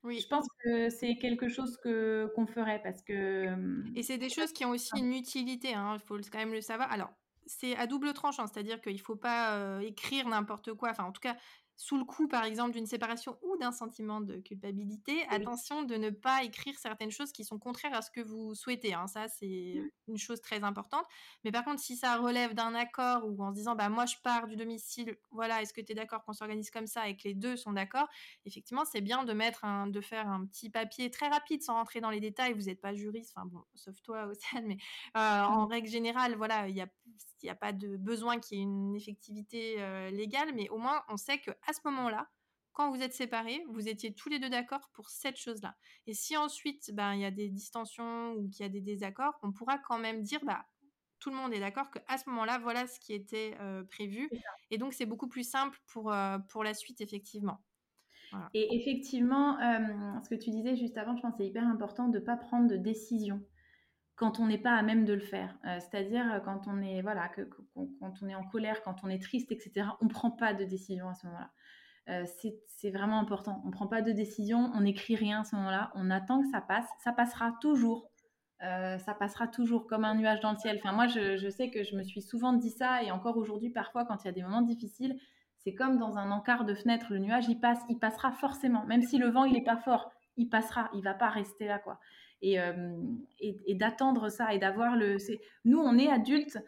Oui. Je pense que c'est quelque chose que qu'on ferait parce que. Et c'est des choses qui ont aussi une utilité. Hein, il faut quand même le savoir. Alors, c'est à double tranchant, c'est-à-dire qu'il ne faut pas écrire n'importe quoi. Enfin, en tout cas, sous le coup, par exemple, d'une séparation ou d'un sentiment de culpabilité, attention de ne pas écrire certaines choses qui sont contraires à ce que vous souhaitez. Hein. Ça, c'est mmh. une chose très importante. Mais par contre, si ça relève d'un accord ou en se disant, bah, moi, je pars du domicile, voilà, est-ce que tu es d'accord qu'on s'organise comme ça et que les deux sont d'accord? Effectivement, c'est bien de mettre un, de faire un petit papier très rapide sans rentrer dans les détails. Vous n'êtes pas juriste, enfin bon, sauf toi, Océane, mais euh, en règle générale, voilà, il n'y a, y a pas de besoin qu'il y ait une effectivité euh, légale, mais au moins, on sait que à ce moment-là, quand vous êtes séparés, vous étiez tous les deux d'accord pour cette chose-là. Et si ensuite, ben, il y a des distensions ou qu'il y a des désaccords, on pourra quand même dire, bah, tout le monde est d'accord qu'à ce moment-là, voilà ce qui était euh, prévu. Et donc, c'est beaucoup plus simple pour, euh, pour la suite, effectivement. Et effectivement, euh, ce que tu disais juste avant, je pense que c'est hyper important de ne pas prendre de décision quand on n'est pas à même de le faire. C'est-à-dire quand on est voilà, quand on est en colère, quand on est triste, etc. On ne prend pas de décision à ce moment-là. Euh, c'est vraiment important. On prend pas de décision, on n'écrit rien à ce moment-là, on attend que ça passe. Ça passera toujours. Euh, ça passera toujours comme un nuage dans le ciel. Enfin, moi, je, sais que je me suis souvent dit ça, et encore aujourd'hui, parfois, quand il y a des moments difficiles, c'est comme dans un encart de fenêtre. Le nuage, il passe, il passera forcément. Même si le vent, il n'est pas fort, il passera. Il va pas rester là, quoi. Et, et d'attendre ça et d'avoir le. Nous, on est adultes.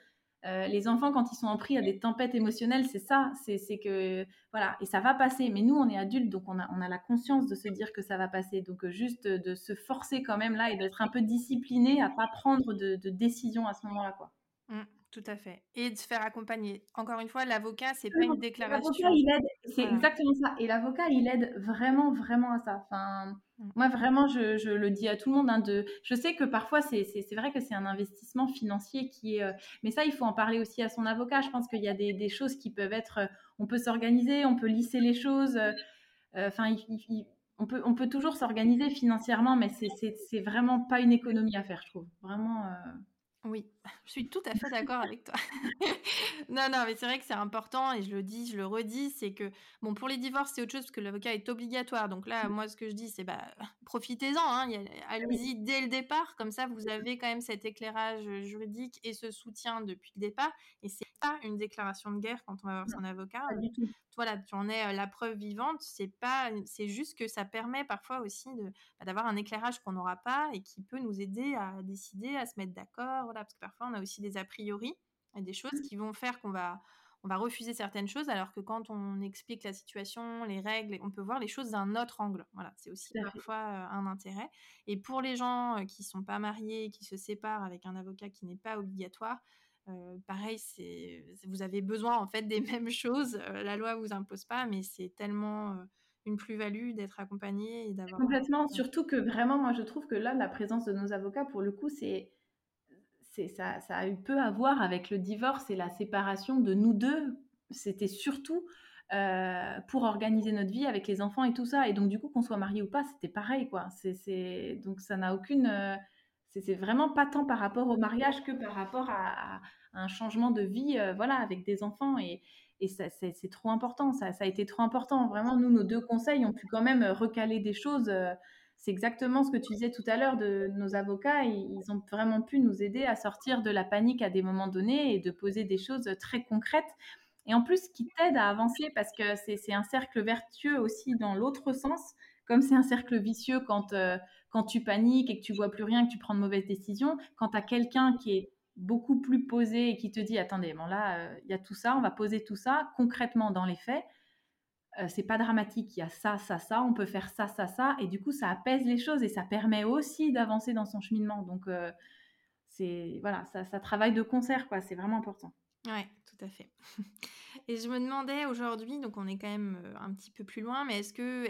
Euh, les enfants, quand ils sont en pris à des tempêtes émotionnelles, c'est ça, c'est que voilà, et ça va passer. Mais nous, on est adultes, donc on a, on a la conscience de se dire que ça va passer. Donc euh, juste de se forcer quand même là et d'être un peu discipliné à pas prendre de, de décision à ce moment-là, quoi. Mmh. Tout à fait. Et de se faire accompagner. Encore une fois, l'avocat, c'est pas une déclaration. L'avocat, il aide. C'est exactement ça. Et l'avocat, il aide vraiment, vraiment à ça. Enfin, mmh. moi, vraiment, je, je, le dis à tout le monde. Hein, de, je sais que parfois, c'est vrai que c'est un investissement financier qui est. Euh, mais ça, il faut en parler aussi à son avocat. Je pense qu'il y a des, des, choses qui peuvent être. Euh, on peut s'organiser, on peut lisser les choses. Euh, enfin, on peut, on peut toujours s'organiser financièrement, mais c'est vraiment pas une économie à faire, je trouve. Vraiment. Oui, je suis tout à fait d'accord avec toi. non, non, mais c'est vrai que c'est important et je le dis, je le redis, c'est que, bon, pour les divorces, c'est autre chose parce que l'avocat est obligatoire. Donc là, moi, ce que je dis, c'est, bah, profitez-en, hein, allez-y dès le départ, comme ça, vous avez quand même cet éclairage juridique et ce soutien depuis le départ. Et c'est pas une déclaration de guerre quand on va voir son avocat. Voilà, tu en es euh, la preuve vivante. C'est pas, c'est juste que ça permet parfois aussi de, bah, d'avoir un éclairage qu'on n'aura pas et qui peut nous aider à décider, à se mettre d'accord parce que parfois on a aussi des a priori et des choses mmh. qui vont faire qu'on va, on va refuser certaines choses, alors que quand on explique la situation, les règles, on peut voir les choses d'un autre angle. Voilà, c'est aussi parfois euh, un intérêt. Et pour les gens euh, qui sont pas mariés, qui se séparent avec un avocat qui n'est pas obligatoire, euh, pareil, c'est vous avez besoin en fait des mêmes choses. la loi vous impose pas, mais c'est tellement une plus-value d'être accompagné et d'avoir complètement. Surtout que vraiment, moi, je trouve que là, la présence de nos avocats, pour le coup, c'est ça, ça a eu peu à voir avec le divorce et la séparation de nous deux. C'était surtout euh, pour organiser notre vie avec les enfants et tout ça. Et donc, du coup, qu'on soit marié ou pas, c'était pareil, quoi. C'est, donc, ça n'a aucune. Euh, c'est vraiment pas tant par rapport au mariage que par rapport à, un changement de vie, voilà, avec des enfants et, et ça, c'est trop important. Ça, a été trop important. Vraiment, nous, nos deux conseils ont pu quand même recaler des choses. C'est exactement ce que tu disais tout à l'heure de nos avocats. Ils ont vraiment pu nous aider à sortir de la panique à des moments donnés et de poser des choses très concrètes et en plus qui t'aide à avancer parce que c'est un cercle vertueux aussi dans l'autre sens, comme c'est un cercle vicieux quand, euh, quand tu paniques et que tu vois plus rien, que tu prends de mauvaises décisions, quand tu as quelqu'un qui est beaucoup plus posé et qui te dit attendez, bon là, euh, il y a tout ça, on va poser tout ça concrètement dans les faits. Euh, c'est pas dramatique, il y a ça, ça, ça, on peut faire ça, ça, ça, et du coup ça apaise les choses et ça permet aussi d'avancer dans son cheminement. Donc c'est voilà, ça, ça travaille de concert, quoi, c'est vraiment important. Ouais, tout à fait. Et je me demandais aujourd'hui, donc on est quand même euh, un petit peu plus loin, mais est-ce que,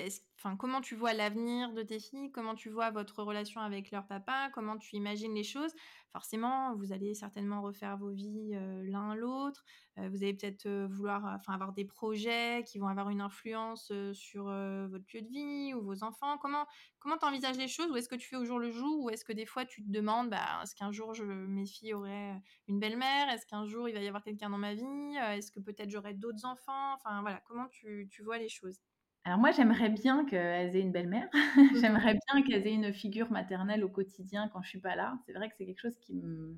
comment tu vois l'avenir de tes filles? Comment tu vois votre relation avec leur papa? Comment tu imagines les choses? Forcément, vous allez certainement refaire vos vies euh, l'un l'autre. Euh, vous allez peut-être vouloir, enfin, avoir des projets qui vont avoir une influence sur votre lieu de vie ou vos enfants. Comment, comment t'envisages les choses? Ou est-ce que tu fais au jour le jour? Ou est-ce que des fois tu te demandes, bah, est-ce qu'un jour je, mes filles auraient une belle-mère? Est-ce qu'un jour il va y avoir quelqu'un dans ma vie? Est-ce que peut-être j'aurai d'autres enfants Enfin voilà, comment tu, tu vois les choses? Alors moi, j'aimerais bien qu'elles aient une belle-mère. j'aimerais bien qu'elles aient une figure maternelle au quotidien quand je suis pas là. C'est vrai que c'est quelque chose qui me,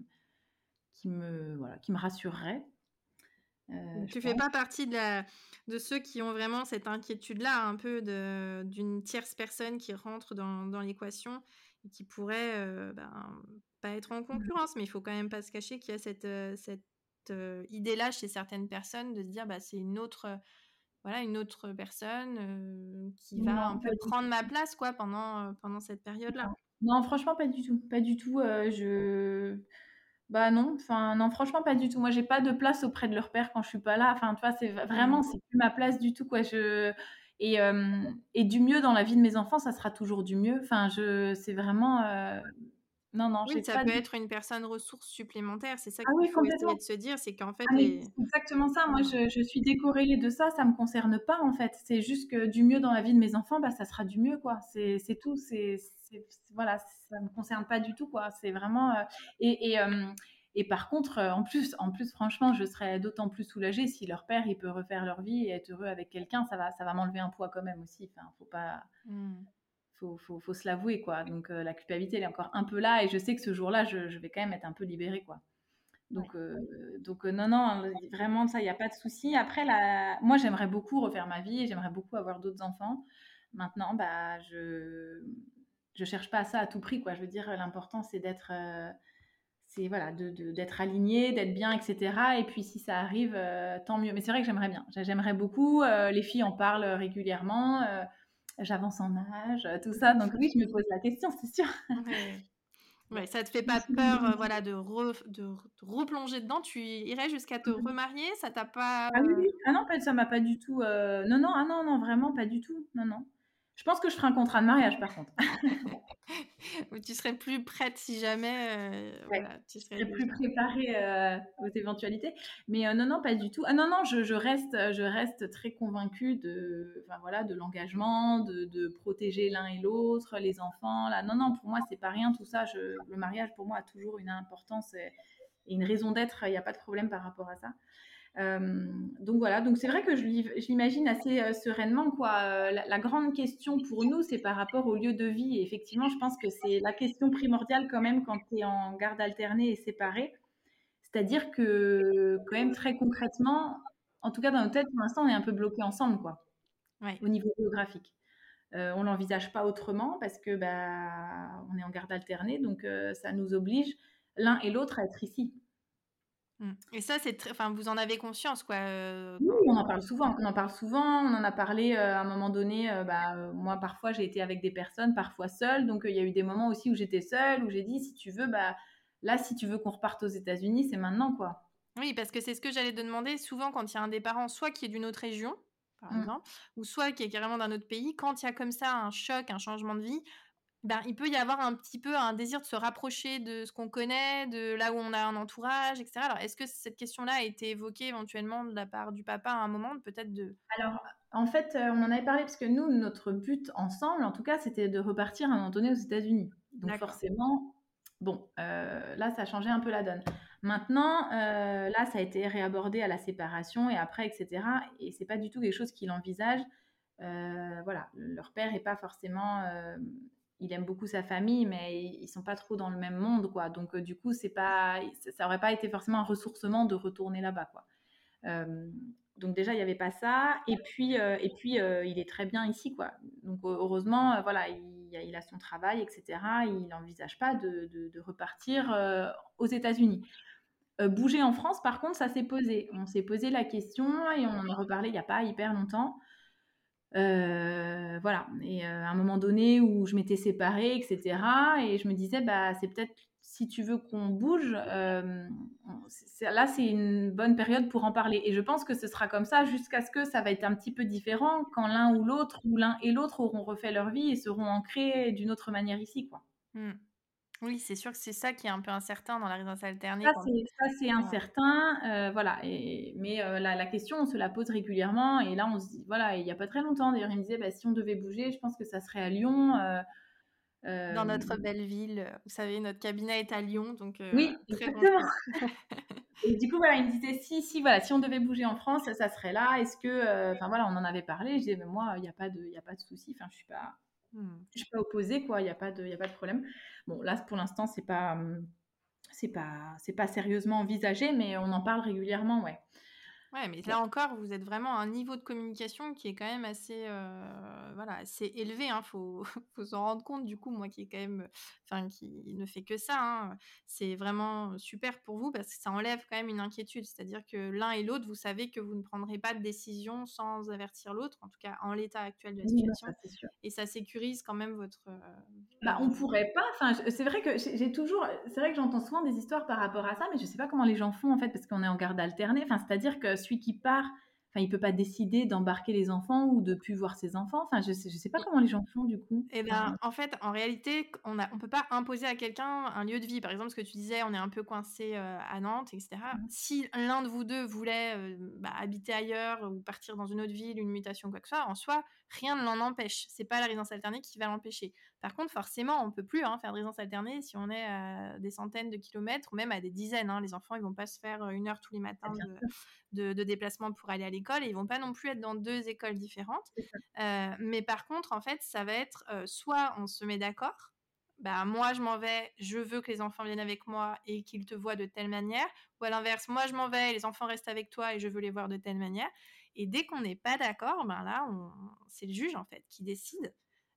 qui me, voilà, qui me rassurerait. Euh, tu fais pas partie de, la, de ceux qui ont vraiment cette inquiétude-là, un peu d'une tierce personne qui rentre dans, dans l'équation et qui pourrait euh, ben, pas être en mmh. concurrence, mais il faut quand même pas se cacher qu'il y a cette, euh, cette euh, idée-là chez certaines personnes de se dire bah, c'est une autre voilà une autre personne euh, qui va un peu prendre ma place quoi pendant euh, pendant cette période-là. Non, franchement pas du tout, pas du tout. je bah non, enfin non, franchement pas du tout. Moi j'ai pas de place auprès de leur père quand je suis pas là. Enfin tu vois, c'est vraiment mmh. c'est plus ma place du tout quoi. Je et, et du mieux dans la vie de mes enfants, ça sera toujours du mieux. Enfin je c'est vraiment non, non, oui, ça peut être une personne ressource supplémentaire. C'est ça ah qu'il faut essayer de se dire, c'est qu'en fait. Ah c'est exactement ça. Moi, je, je, suis décorrélée de ça. Ça me concerne pas, en fait. C'est juste que du mieux dans la vie de mes enfants, bah, ça sera du mieux, quoi. C'est tout. C'est voilà, ça me concerne pas du tout, quoi. C'est vraiment. Euh, et, et, euh, et, par contre, euh, en plus, en plus, franchement, je serais d'autant plus soulagée si leur père, il peut refaire leur vie et être heureux avec quelqu'un. Ça va, ça va m'enlever un poids quand même aussi. Enfin, faut pas. Mmh faut, faut, se l'avouer, quoi. Donc, euh, la culpabilité, elle est encore un peu là, et je sais que ce jour-là, je, vais quand même être un peu libérée, quoi. Donc, euh, donc euh, non, non, vraiment, ça, il n'y a pas de souci. Après, la... moi, j'aimerais beaucoup refaire ma vie, et j'aimerais beaucoup avoir d'autres enfants. Maintenant, bah, je je cherche pas à ça à tout prix, quoi. Je veux dire, l'important, c'est d'être... c'est voilà, d'être de, aligné, d'être bien, etc. Et puis si ça arrive, tant mieux. Mais c'est vrai que j'aimerais bien. J'aimerais beaucoup. les filles en parlent régulièrement j'avance en âge, euh, tout ça. Donc oui, je me pose la question, c'est sûr. Ouais. ça te fait pas peur, euh, voilà, de, de, replonger dedans? Tu irais jusqu'à te mmh remarier, ça t'a pas Ah oui, ah non, ça m'a pas du tout. Euh, non, non, ah non, non, vraiment pas du tout. Non, non. Je pense que je ferai un contrat de mariage, par contre. tu serais plus prête si jamais. Euh, voilà, tu serais plus préparée euh, aux éventualités. Mais euh, non, non, pas du tout. Ah non, non, je, reste, je reste très convaincue de, enfin, voilà, de l'engagement, de, protéger l'un et l'autre, les enfants. Là, non, non, pour moi, c'est pas rien tout ça. Je, le mariage, pour moi, a toujours une importance et une raison d'être. Il n'y a pas de problème par rapport à ça. Euh, donc voilà, donc c'est vrai que je, l'imagine assez euh, sereinement. Quoi. Euh, la, grande question pour nous, c'est par rapport au lieu de vie. Et effectivement, je pense que c'est la question primordiale quand même quand tu es en garde alternée et séparée. C'est-à-dire que quand même très concrètement, en tout cas dans nos têtes, pour l'instant, on est un peu bloqué ensemble, quoi, au niveau géographique. Euh, on l'envisage pas autrement parce que bah, on est en garde alternée, donc ça nous oblige l'un et l'autre à être ici. Mmh. Et ça, c'est très... enfin, vous en avez conscience, quoi. Euh, oui, on en parle souvent. On en parle souvent. On en a parlé euh, à un moment donné. Euh, bah, moi, parfois, j'ai été avec des personnes, parfois seule. Donc, il y a eu des moments aussi où j'étais seule, où j'ai dit, si tu veux, bah, là, si tu veux qu'on reparte aux États-Unis, c'est maintenant, quoi. Oui, parce que c'est ce que j'allais te demander. Souvent, quand il y a un des parents, soit qui est d'une autre région, par mmh. exemple, ou soit qui est carrément d'un autre pays, quand il y a comme ça un choc, un changement de vie, ben, il peut y avoir un petit peu un désir de se rapprocher de ce qu'on connaît, de là où on a un entourage, etc. Alors, est-ce que cette question-là a été évoquée éventuellement de la part du papa à un moment, peut-être de... Alors, en fait, euh, on en avait parlé parce que nous, notre but ensemble, en tout cas, c'était de repartir à un moment donné aux États-Unis. Donc, forcément, Bon, là, ça a changé un peu la donne. Maintenant, là, ça a été réabordé à la séparation et après, etc. Et c'est pas du tout quelque chose qu'il envisage. voilà, leur père est pas forcément il aime beaucoup sa famille, mais ils sont pas trop dans le même monde, quoi. Donc, euh, du coup, c'est pas, ça aurait pas été forcément un ressourcement de retourner là-bas, quoi. Euh, donc déjà, il n'y avait pas ça. Et puis, euh, et puis il est très bien ici, quoi. Donc heureusement, voilà, il, a son travail, etc. Il n'envisage pas de, repartir aux États-Unis. bouger en France, par contre, ça s'est posé. On s'est posé la question et on en a reparlé il n'y a pas hyper longtemps. Euh, voilà. Et euh, à un moment donné où je m'étais séparée, etc. Et je me disais, bah, c'est peut-être si tu veux qu'on bouge, euh, là, c'est une bonne période pour en parler. Et je pense que ce sera comme ça jusqu'à ce que ça va être un petit peu différent quand l'un ou l'autre, ou l'un et l'autre auront refait leur vie et seront ancrés d'une autre manière ici, quoi. Mmh. Oui, c'est sûr que c'est ça qui est un peu incertain dans la résidence alternée. Ça, c'est incertain, euh, voilà. Et, mais euh, la, question, on se la pose régulièrement. Et là, on se dit, voilà, il n'y a pas très longtemps, d'ailleurs, il me disait, bah, si on devait bouger, je pense que ça serait à Lyon. Euh, dans notre belle ville. Vous savez, notre cabinet est à Lyon, donc oui, très exactement. et du coup, voilà, il me disait, si, si, voilà, si on devait bouger en France, ça, serait là. Est-ce que, enfin voilà, on en avait parlé. Je disais, mais moi, il n'y a pas de, il a pas de souci. Enfin, je suis pas Mmh. Je suis pas opposée, quoi. Il n'y a pas de, a pas de problème. Bon, là, pour l'instant, c'est pas, mmh, c'est pas, c'est pas sérieusement envisagé, mais on en parle régulièrement, ouais. Ouais, mais là encore, vous êtes vraiment à un niveau de communication qui est quand même assez, euh, voilà, assez élevé. Hein, faut, faut s'en rendre compte. Du coup, moi qui est quand même, enfin, qui ne fait que ça, hein, c'est vraiment super pour vous parce que ça enlève quand même une inquiétude. C'est-à-dire que l'un et l'autre, vous savez que vous ne prendrez pas de décision sans avertir l'autre, en tout cas en l'état actuel de la situation. et ça sécurise quand même votre. Euh, bah, on pourrait pas. Enfin, c'est vrai que j'ai toujours, c'est vrai que j'entends souvent des histoires par rapport à ça, mais je sais pas comment les gens font en fait parce qu'on est en garde alternée. Enfin, c'est-à-dire que celui qui part, enfin, il peut pas décider d'embarquer les enfants ou de plus voir ses enfants. Enfin, je sais, je sais pas comment les gens font du coup. Eh ben, en fait, en réalité, on a, on peut pas imposer à quelqu'un un lieu de vie. Par exemple, ce que tu disais, on est un peu coincé euh, à Nantes, etc. Mmh. Si l'un de vous deux voulait euh, bah, habiter ailleurs ou partir dans une autre ville, une mutation, quoi que ce soit, en soi, rien ne l'en empêche. C'est pas la résidence alternée qui va l'empêcher. Par contre, forcément, on peut plus hein, faire de résidence alternée si on est à des centaines de kilomètres ou même à des dizaines. Hein. Les enfants, ils vont pas se faire une heure tous les matins de, déplacement pour aller à l'école et ils vont pas non plus être dans deux écoles différentes. Euh, mais par contre, en fait, ça va être euh, soit on se met d'accord. Bah, moi, je m'en vais, je veux que les enfants viennent avec moi et qu'ils te voient de telle manière. Ou à l'inverse, moi, je m'en vais, les enfants restent avec toi et je veux les voir de telle manière. Et dès qu'on n'est pas d'accord, ben là, c'est le juge, en fait, qui décide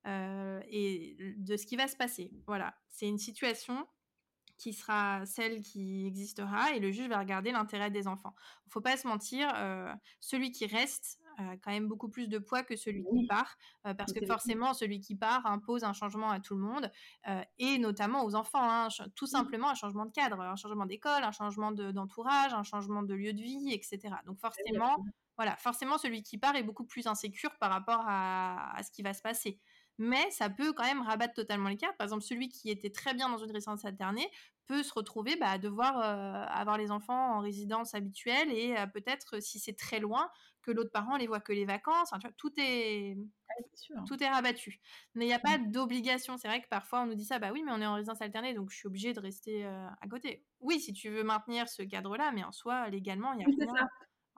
euh, et de ce qui va se passer. Voilà, c'est une situation qui sera celle qui existera et le juge va regarder l'intérêt des enfants. Il faut pas se mentir, euh, celui qui reste a quand même beaucoup plus de poids que celui qui part, euh, parce que forcément, celui qui part impose un changement à tout le monde, et notamment aux enfants, hein, tout simplement un changement de cadre, un changement d'école, un changement d'entourage, un changement de lieu de vie, etc. Donc forcément, voilà, forcément, celui qui part est beaucoup plus insécure par rapport à ce qui va se passer mais ça peut quand même rabattre totalement les cartes. Par exemple, celui qui était très bien dans une résidence alternée peut se retrouver bah, à devoir euh, avoir les enfants en résidence habituelle et euh, peut-être, si c'est très loin, que l'autre parent les voit que les vacances. tout est, tout est rabattu. Mais il n'y a pas mmh. d'obligation. C'est vrai que parfois on nous dit ça, bah oui, mais on est en résidence alternée, donc je suis obligée de rester euh, à côté. Oui, si tu veux maintenir ce cadre-là, mais en soi, légalement, il y a rien.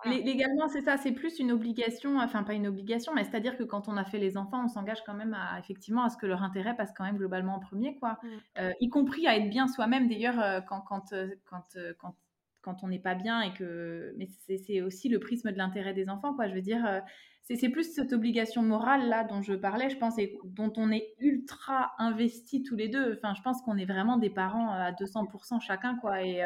Légalement, c'est ça, c'est plus une obligation, enfin pas une obligation, mais c'est-à-dire que quand on a fait les enfants, on s'engage quand même à effectivement à ce que leur intérêt passe quand même globalement en premier, quoi. Mmh. Euh, y compris à être bien soi-même. D'ailleurs, euh, quand quand euh, quand quand quand on n'est pas bien et que, mais c'est aussi le prisme de l'intérêt des enfants, quoi. Je veux dire, c'est plus cette obligation morale là dont je parlais, je pense, et dont on est ultra investi tous les deux. Enfin, je pense qu'on est vraiment des parents à 200% chacun, quoi. Et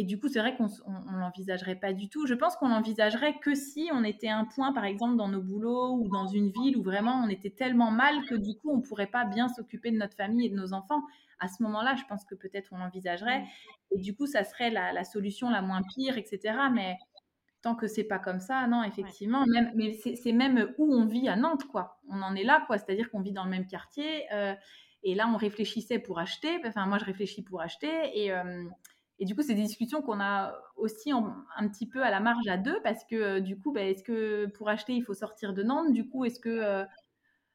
et du coup, c'est vrai qu'on ne l'envisagerait pas du tout. Je pense qu'on l'envisagerait que si on était un point, par exemple, dans nos boulots ou dans une ville où vraiment on était tellement mal que du coup, on ne pourrait pas bien s'occuper de notre famille et de nos enfants. À ce moment-là, je pense que peut-être on l'envisagerait. Et du coup, ça serait la, solution la moins pire, etc. Mais tant que c'est pas comme ça, non, effectivement. Même, mais c'est même où on vit à Nantes, quoi. On en est là, quoi. C'est-à-dire qu'on vit dans le même quartier. Euh, et là, on réfléchissait pour acheter. Enfin, moi, je réfléchis pour acheter. Et. Euh, et du coup, c'est des discussions qu'on a aussi un petit peu à la marge à deux parce que euh, du coup, bah, est-ce que pour acheter, il faut sortir de Nantes? Du coup, est-ce que euh,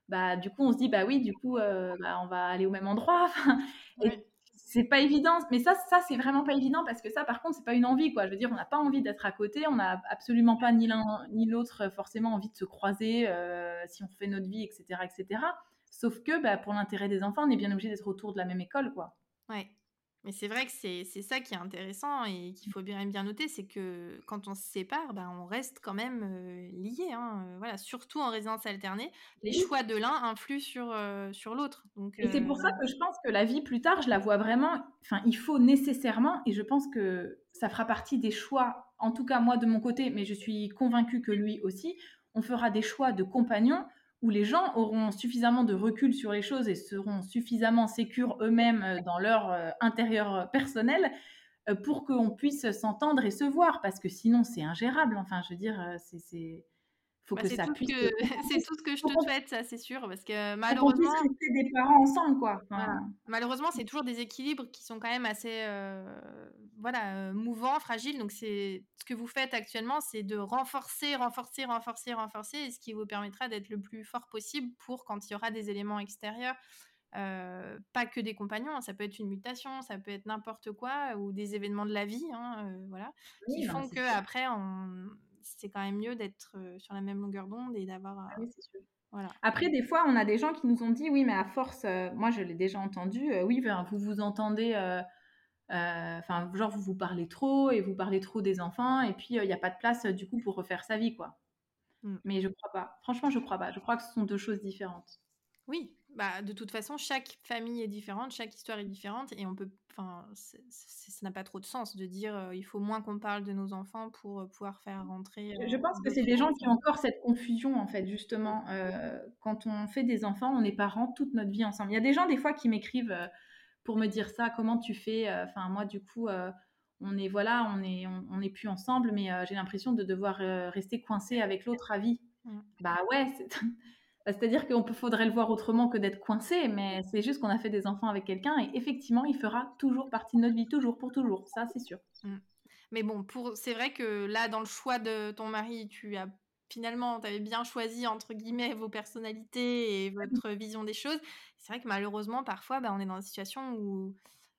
bah, du coup, on se dit, bah oui, du coup, euh, bah, on va aller au même endroit. c'est pas évident. Mais ça, ça c'est vraiment pas évident parce que ça, par contre, c'est pas une envie, quoi. Je veux dire, on n'a pas envie d'être à côté, on n'a absolument pas ni l'un ni l'autre forcément envie de se croiser euh, si on fait notre vie, etc., etc. Sauf que, bah, pour l'intérêt des enfants, on est bien obligé d'être autour de la même école, quoi. Ouais. Mais c'est vrai que c'est ça qui est intéressant et qu'il faut bien, bien noter, c'est que quand on se sépare, bah, on reste quand même euh, lié. Hein, voilà, surtout en résidence alternée, les choix de l'un influent sur, euh, sur l'autre. Et c'est pour ça que je pense que la vie plus tard, je la vois vraiment. Enfin, il faut nécessairement, et je pense que ça fera partie des choix, en tout cas moi de mon côté, mais je suis convaincue que lui aussi, on fera des choix de compagnons où les gens auront suffisamment de recul sur les choses et seront suffisamment sécures eux-mêmes euh, dans leur euh, intérieur euh, personnel pour qu'on puisse s'entendre et se voir, parce que sinon c'est ingérable. Enfin, je veux dire, c'est faut bah, que ça puisse. c'est tout ce que je te souhaite, ça, c'est sûr, parce que malheureusement. rester des parents ensemble, quoi. Malheureusement, c'est toujours des équilibres qui sont quand même assez, euh, voilà, euh, mouvants, fragiles. Donc, c'est ce que vous faites actuellement, c'est de renforcer, renforcer, renforcer, renforcer, et ce qui vous permettra d'être le plus fort possible pour quand il y aura des éléments extérieurs. Euh, pas que des compagnons, hein, ça peut être une mutation, ça peut être n'importe quoi, ou des événements de la vie, hein, voilà, qui font que après on, c'est quand même mieux d'être sur la même longueur d'onde et d'avoir. Ah oui, c'est sûr. Voilà. Après, des fois, on a des gens qui nous ont dit, oui, mais à force, moi je l'ai déjà entendu, oui, vous vous entendez, enfin, genre vous vous parlez trop et vous parlez trop des enfants, et puis il n'y a pas de place du coup pour refaire sa vie, quoi. Mmh. Mais je crois pas. Franchement, je crois pas. Je crois que ce sont deux choses différentes. Oui, bah, de toute façon, chaque famille est différente, chaque histoire est différente, et on peut, enfin, ça n'a pas trop de sens de dire il faut moins qu'on parle de nos enfants pour pouvoir faire rentrer. je pense que c'est des gens qui ont encore cette confusion en fait, justement. quand on fait des enfants, on est parents toute notre vie ensemble. Il y a des gens des fois qui m'écrivent pour me dire ça, comment tu fais. Enfin, moi, du coup, on est voilà, on est, on, est plus ensemble, mais j'ai l'impression de devoir rester coincé avec l'autre à vie. Mmh. Bah ouais, c'est c'est-à-dire qu'il faudrait le voir autrement que d'être coincé, mais c'est juste qu'on a fait des enfants avec quelqu'un et effectivement, il fera toujours partie de notre vie, toujours, pour toujours. Ça, c'est sûr. Mmh. Mais bon, pour... c'est vrai que là, dans le choix de ton mari, tu as finalement, tu avais bien choisi, entre guillemets, vos personnalités et votre vision des choses. C'est vrai que malheureusement, parfois, bah, on est dans une situation où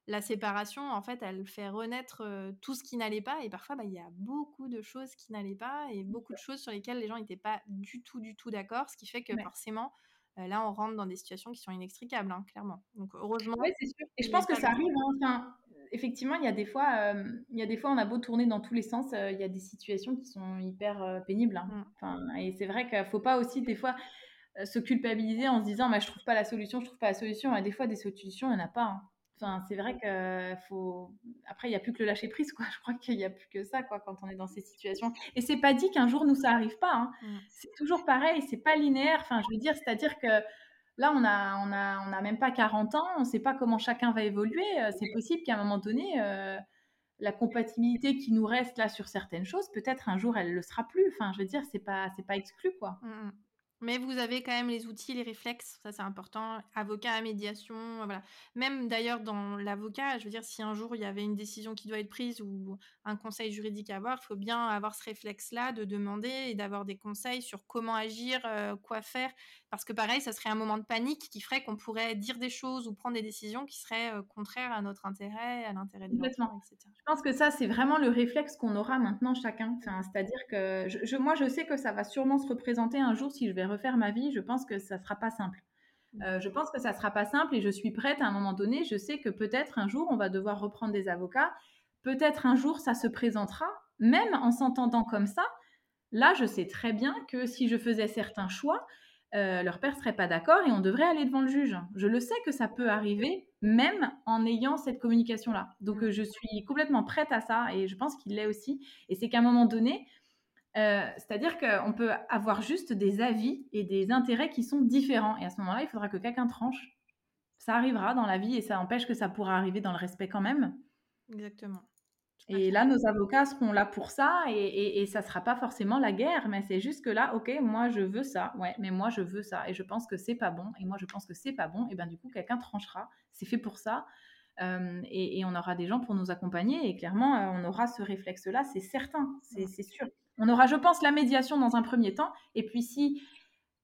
la séparation, en fait, elle fait renaître tout ce qui n'allait pas. Et parfois, bah, il y a beaucoup de choses qui n'allaient pas et beaucoup de choses sur lesquelles les gens n'étaient pas du tout, du tout d'accord. Ce qui fait que forcément, là, on rentre dans des situations qui sont inextricables, hein, clairement. Donc, heureusement. Oui, c'est sûr. Et je pense que ça arrive. Hein, enfin, effectivement, il y a des fois, il y a des fois, on a beau tourner dans tous les sens, il y a des situations qui sont hyper pénibles. Hein. Mmh. Enfin, et c'est vrai qu'il ne faut pas aussi, des fois, se culpabiliser en se disant, bah, je trouve pas la solution, je trouve pas la solution. Et des fois, des solutions, il n'y en a pas. Enfin, c'est vrai que faut. Après, il n'y a plus que le lâcher prise, quoi. Je crois qu'il n'y a plus que ça, quoi, quand on est dans ces situations. Et c'est pas dit qu'un jour nous ça arrive pas. Hein. Mmh. C'est toujours pareil. C'est pas linéaire. Enfin, je veux dire, c'est-à-dire que là, on a, on a, on a même pas 40 ans. On ne sait pas comment chacun va évoluer. Euh, c'est possible qu'à un moment donné, euh, la compatibilité qui nous reste là sur certaines choses, peut-être un jour elle le sera plus. Enfin, je veux dire, c'est pas, c'est pas exclu, quoi. Mmh, mmh. Mais vous avez quand même les outils, les réflexes, ça c'est important. Avocat à médiation, voilà. Même d'ailleurs dans l'avocat, je veux dire, si un jour il y avait une décision qui doit être prise ou un conseil juridique à avoir, il faut bien avoir ce réflexe-là de demander et d'avoir des conseils sur comment agir, euh, quoi faire. Parce que pareil, ça serait un moment de panique qui ferait qu'on pourrait dire des choses ou prendre des décisions qui seraient euh, contraires à notre intérêt, à l'intérêt des enfants, etc. Je pense que ça, c'est vraiment le réflexe qu'on aura maintenant chacun. C'est-à-dire que je, moi, je sais que ça va sûrement se représenter un jour si je vais refaire ma vie, je pense que ça sera pas simple. Mmh. Euh, je pense que ça sera pas simple et je suis prête à un moment donné. Je sais que peut-être un jour on va devoir reprendre des avocats. Peut-être un jour ça se présentera, même en s'entendant comme ça. Là, je sais très bien que si je faisais certains choix, euh, leur père serait pas d'accord et on devrait aller devant le juge. Je le sais que ça peut arriver, même en ayant cette communication-là. Donc, mmh. euh, je suis complètement prête à ça et je pense qu'il l'est aussi. Et c'est qu'à un moment donné, euh, c'est-à-dire qu'on peut avoir juste des avis et des intérêts qui sont différents. Et à ce moment-là, il faudra que quelqu'un tranche. Ça arrivera dans la vie et ça empêche que ça pourra arriver dans le respect quand même. Exactement. Et là, nos avocats seront là pour ça et, et, ça ne sera pas forcément la guerre, mais c'est juste que là, ok, moi je veux ça, ouais, mais moi je veux ça et je pense que c'est pas bon et moi je pense que c'est pas bon, et bien du coup quelqu'un tranchera, c'est fait pour ça euh, et, on aura des gens pour nous accompagner et clairement euh, on aura ce réflexe-là, c'est certain, c'est sûr. On aura, je pense, la médiation dans un premier temps. Et puis si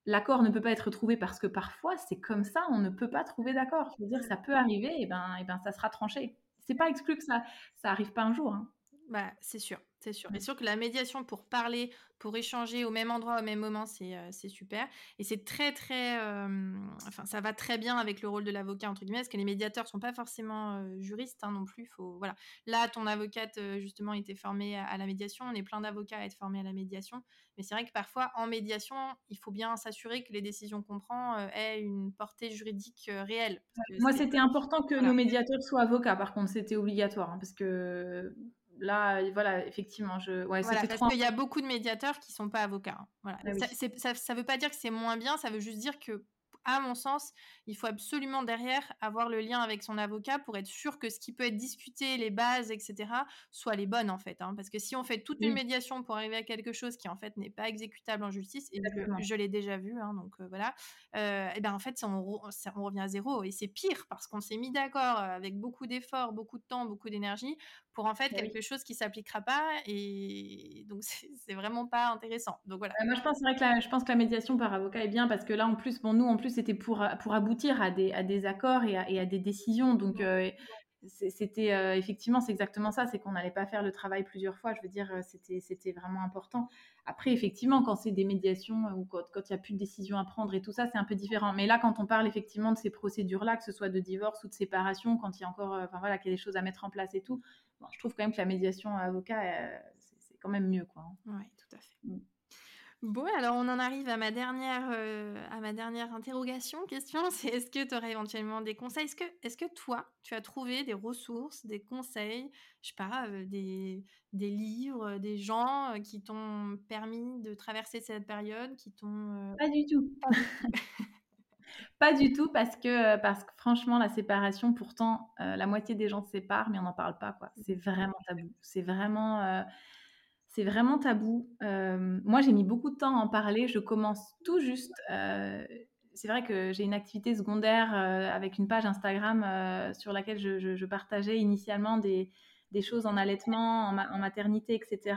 l'accord ne peut pas être trouvé parce que parfois c'est comme ça, on ne peut pas trouver d'accord. Je veux dire, ça peut arriver, et ben, et ben ça sera tranché. C'est pas exclu que ça, ça arrive pas un jour. Hein. Bah, c'est sûr, c'est sûr. C'est sûr que la médiation pour parler, pour échanger au même endroit, au même moment, c'est euh, super. Et c'est très, très. Euh, enfin, ça va très bien avec le rôle de l'avocat, entre guillemets, parce que les médiateurs sont pas forcément euh, juristes hein, non plus. Faut, voilà. Là, ton avocate, justement, était formée à, la médiation. On est plein d'avocats à être formés à la médiation. Mais c'est vrai que parfois, en médiation, il faut bien s'assurer que les décisions qu'on prend aient une portée juridique réelle. Moi, c'était important que nos médiateurs soient avocats, par contre, c'était obligatoire. Hein, parce que là, voilà, effectivement, je. Ouais, voilà, parce qu'il y a beaucoup de médiateurs qui sont pas avocats. Hein. Voilà. Ah ça, ne veut pas dire que c'est moins bien, ça veut juste dire que à mon sens, il faut absolument derrière avoir le lien avec son avocat pour être sûr que ce qui peut être discuté, les bases, etc., soient les bonnes en fait. Hein. Parce que si on fait toute une médiation pour arriver à quelque chose qui en fait n'est pas exécutable en justice, et je, l'ai déjà vu, hein, donc euh, voilà, euh, et ben en fait on, on, revient à zéro et c'est pire parce qu'on s'est mis d'accord avec beaucoup d'efforts, beaucoup de temps, beaucoup d'énergie pour en fait bah quelque chose qui s'appliquera pas et donc c'est vraiment pas intéressant. Donc voilà. Bah, moi je pense vrai que la, je pense que la médiation par avocat est bien parce que là en plus bon nous en plus c'était pour pour aboutir à des, à des accords et à, et à des décisions. Donc euh, c'était euh, effectivement c'est exactement ça c'est qu'on n'allait pas faire le travail plusieurs fois. Je veux dire euh, c'était c'était vraiment important. Après effectivement quand c'est des médiations ou quand il n'y a plus de décision à prendre et tout ça c'est un peu différent. Mais là quand on parle effectivement de ces procédures là que ce soit de divorce ou de séparation quand il y a encore enfin voilà qu'il y a des choses à mettre en place et tout je trouve quand même que la médiation avocat c'est quand même mieux quoi hein. oui tout à fait mm. Bon, alors on en arrive à ma dernière, euh, à ma dernière interrogation, question, c'est est-ce que tu aurais éventuellement des conseils? Est-ce que, est que toi, tu as trouvé des ressources, des conseils, je sais pas, euh, des, des, livres, des gens euh, qui t'ont permis de traverser cette période, qui t'ont... Pas du tout. Pas du tout parce que, parce que franchement, la séparation, pourtant, la moitié des gens se séparent, mais on n'en parle pas. quoi. C'est vraiment tabou. C'est vraiment c'est vraiment tabou. Euh, moi, j'ai mis beaucoup de temps à en parler. Je commence tout juste. Euh, c'est vrai que j'ai une activité secondaire euh, avec une page Instagram sur laquelle je, partageais initialement des, choses en allaitement, en, maternité, etc.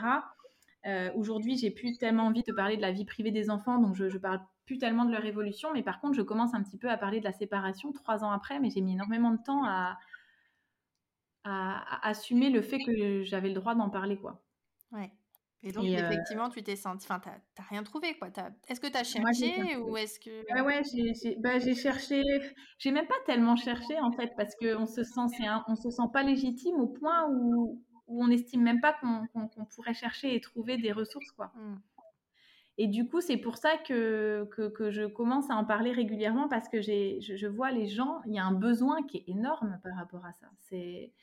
Aujourd'hui, j'ai plus tellement envie de parler de la vie privée des enfants, donc je, ne parle plus tellement de leur évolution. Mais par contre, je commence un petit peu à parler de la séparation trois ans après. Mais j'ai mis énormément de temps à, à assumer le fait que j'avais le droit d'en parler, quoi. Ouais. Et donc, effectivement, tu t'es senti. Enfin, t'as rien trouvé, quoi. Est-ce que tu as cherché ou est-ce que. Ouais, ouais, j'ai bah, cherché. J'ai même pas tellement cherché, en fait, parce qu'on se sent, on se sent pas légitime au point où, où on n'estime même pas qu'on pourrait chercher et trouver des ressources, quoi. Mmh. Et du coup, c'est pour ça que, que, que, je commence à en parler régulièrement parce que je, je vois les gens, il y a un besoin qui est énorme par rapport à ça. C'est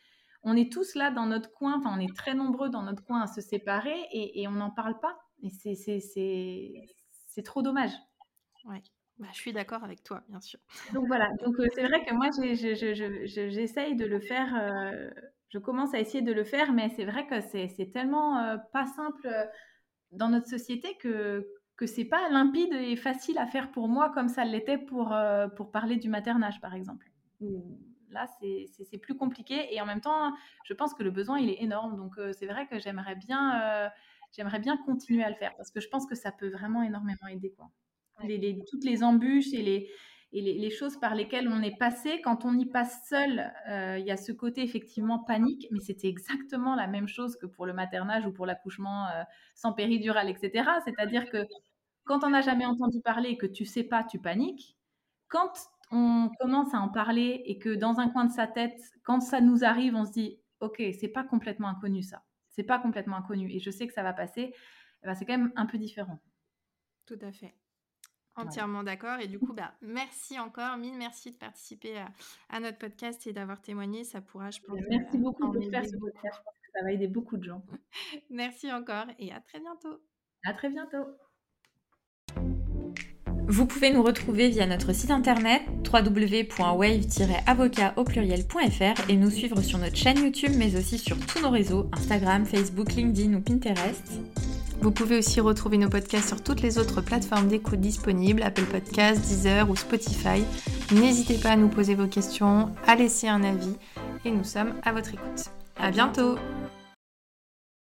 on est tous là dans notre coin, enfin on est très nombreux dans notre coin à se séparer et, on n'en parle pas. Et c'est trop dommage. Ouais. Bah, je suis d'accord avec toi, bien sûr. Donc voilà, donc euh, c'est vrai que moi j'essaye de le faire, euh, je commence à essayer de le faire, mais c'est vrai que c'est tellement euh, pas simple dans notre société que que c'est pas limpide et facile à faire pour moi comme ça l'était pour, pour parler du maternage par exemple. Là, c'est plus compliqué et en même temps, je pense que le besoin, il est énorme. Donc, euh, c'est vrai que j'aimerais bien, euh, j'aimerais bien continuer à le faire parce que je pense que ça peut vraiment énormément aider. Quoi. Les, toutes les embûches et les, et les, choses par lesquelles on est passé, quand on y passe seul, euh, il y a ce côté effectivement panique, mais c'était exactement la même chose que pour le maternage ou pour l'accouchement sans péridurale, etc. C'est-à-dire que quand on n'a jamais entendu parler et que tu sais pas, tu paniques. Quand on commence à en parler et que dans un coin de sa tête, quand ça nous arrive, on se dit ok, c'est pas complètement inconnu ça, c'est pas complètement inconnu et je sais que ça va passer, eh ben, c'est quand même un peu différent. Tout à fait. Entièrement d'accord. Et du coup, bah, merci encore, mille merci de participer à, notre podcast et d'avoir témoigné. Ça pourra, je pense. Merci beaucoup de faire ce podcast. Ça va aider beaucoup de gens. merci encore et à très bientôt. À très bientôt. Vous pouvez nous retrouver via notre site internet www.wave-avocat et nous suivre sur notre chaîne YouTube mais aussi sur tous nos réseaux Instagram, Facebook, LinkedIn ou Pinterest. Vous pouvez aussi retrouver nos podcasts sur toutes les autres plateformes d'écoute disponibles, Apple Podcasts, Deezer ou Spotify. N'hésitez pas à nous poser vos questions, à laisser un avis et nous sommes à votre écoute. À bientôt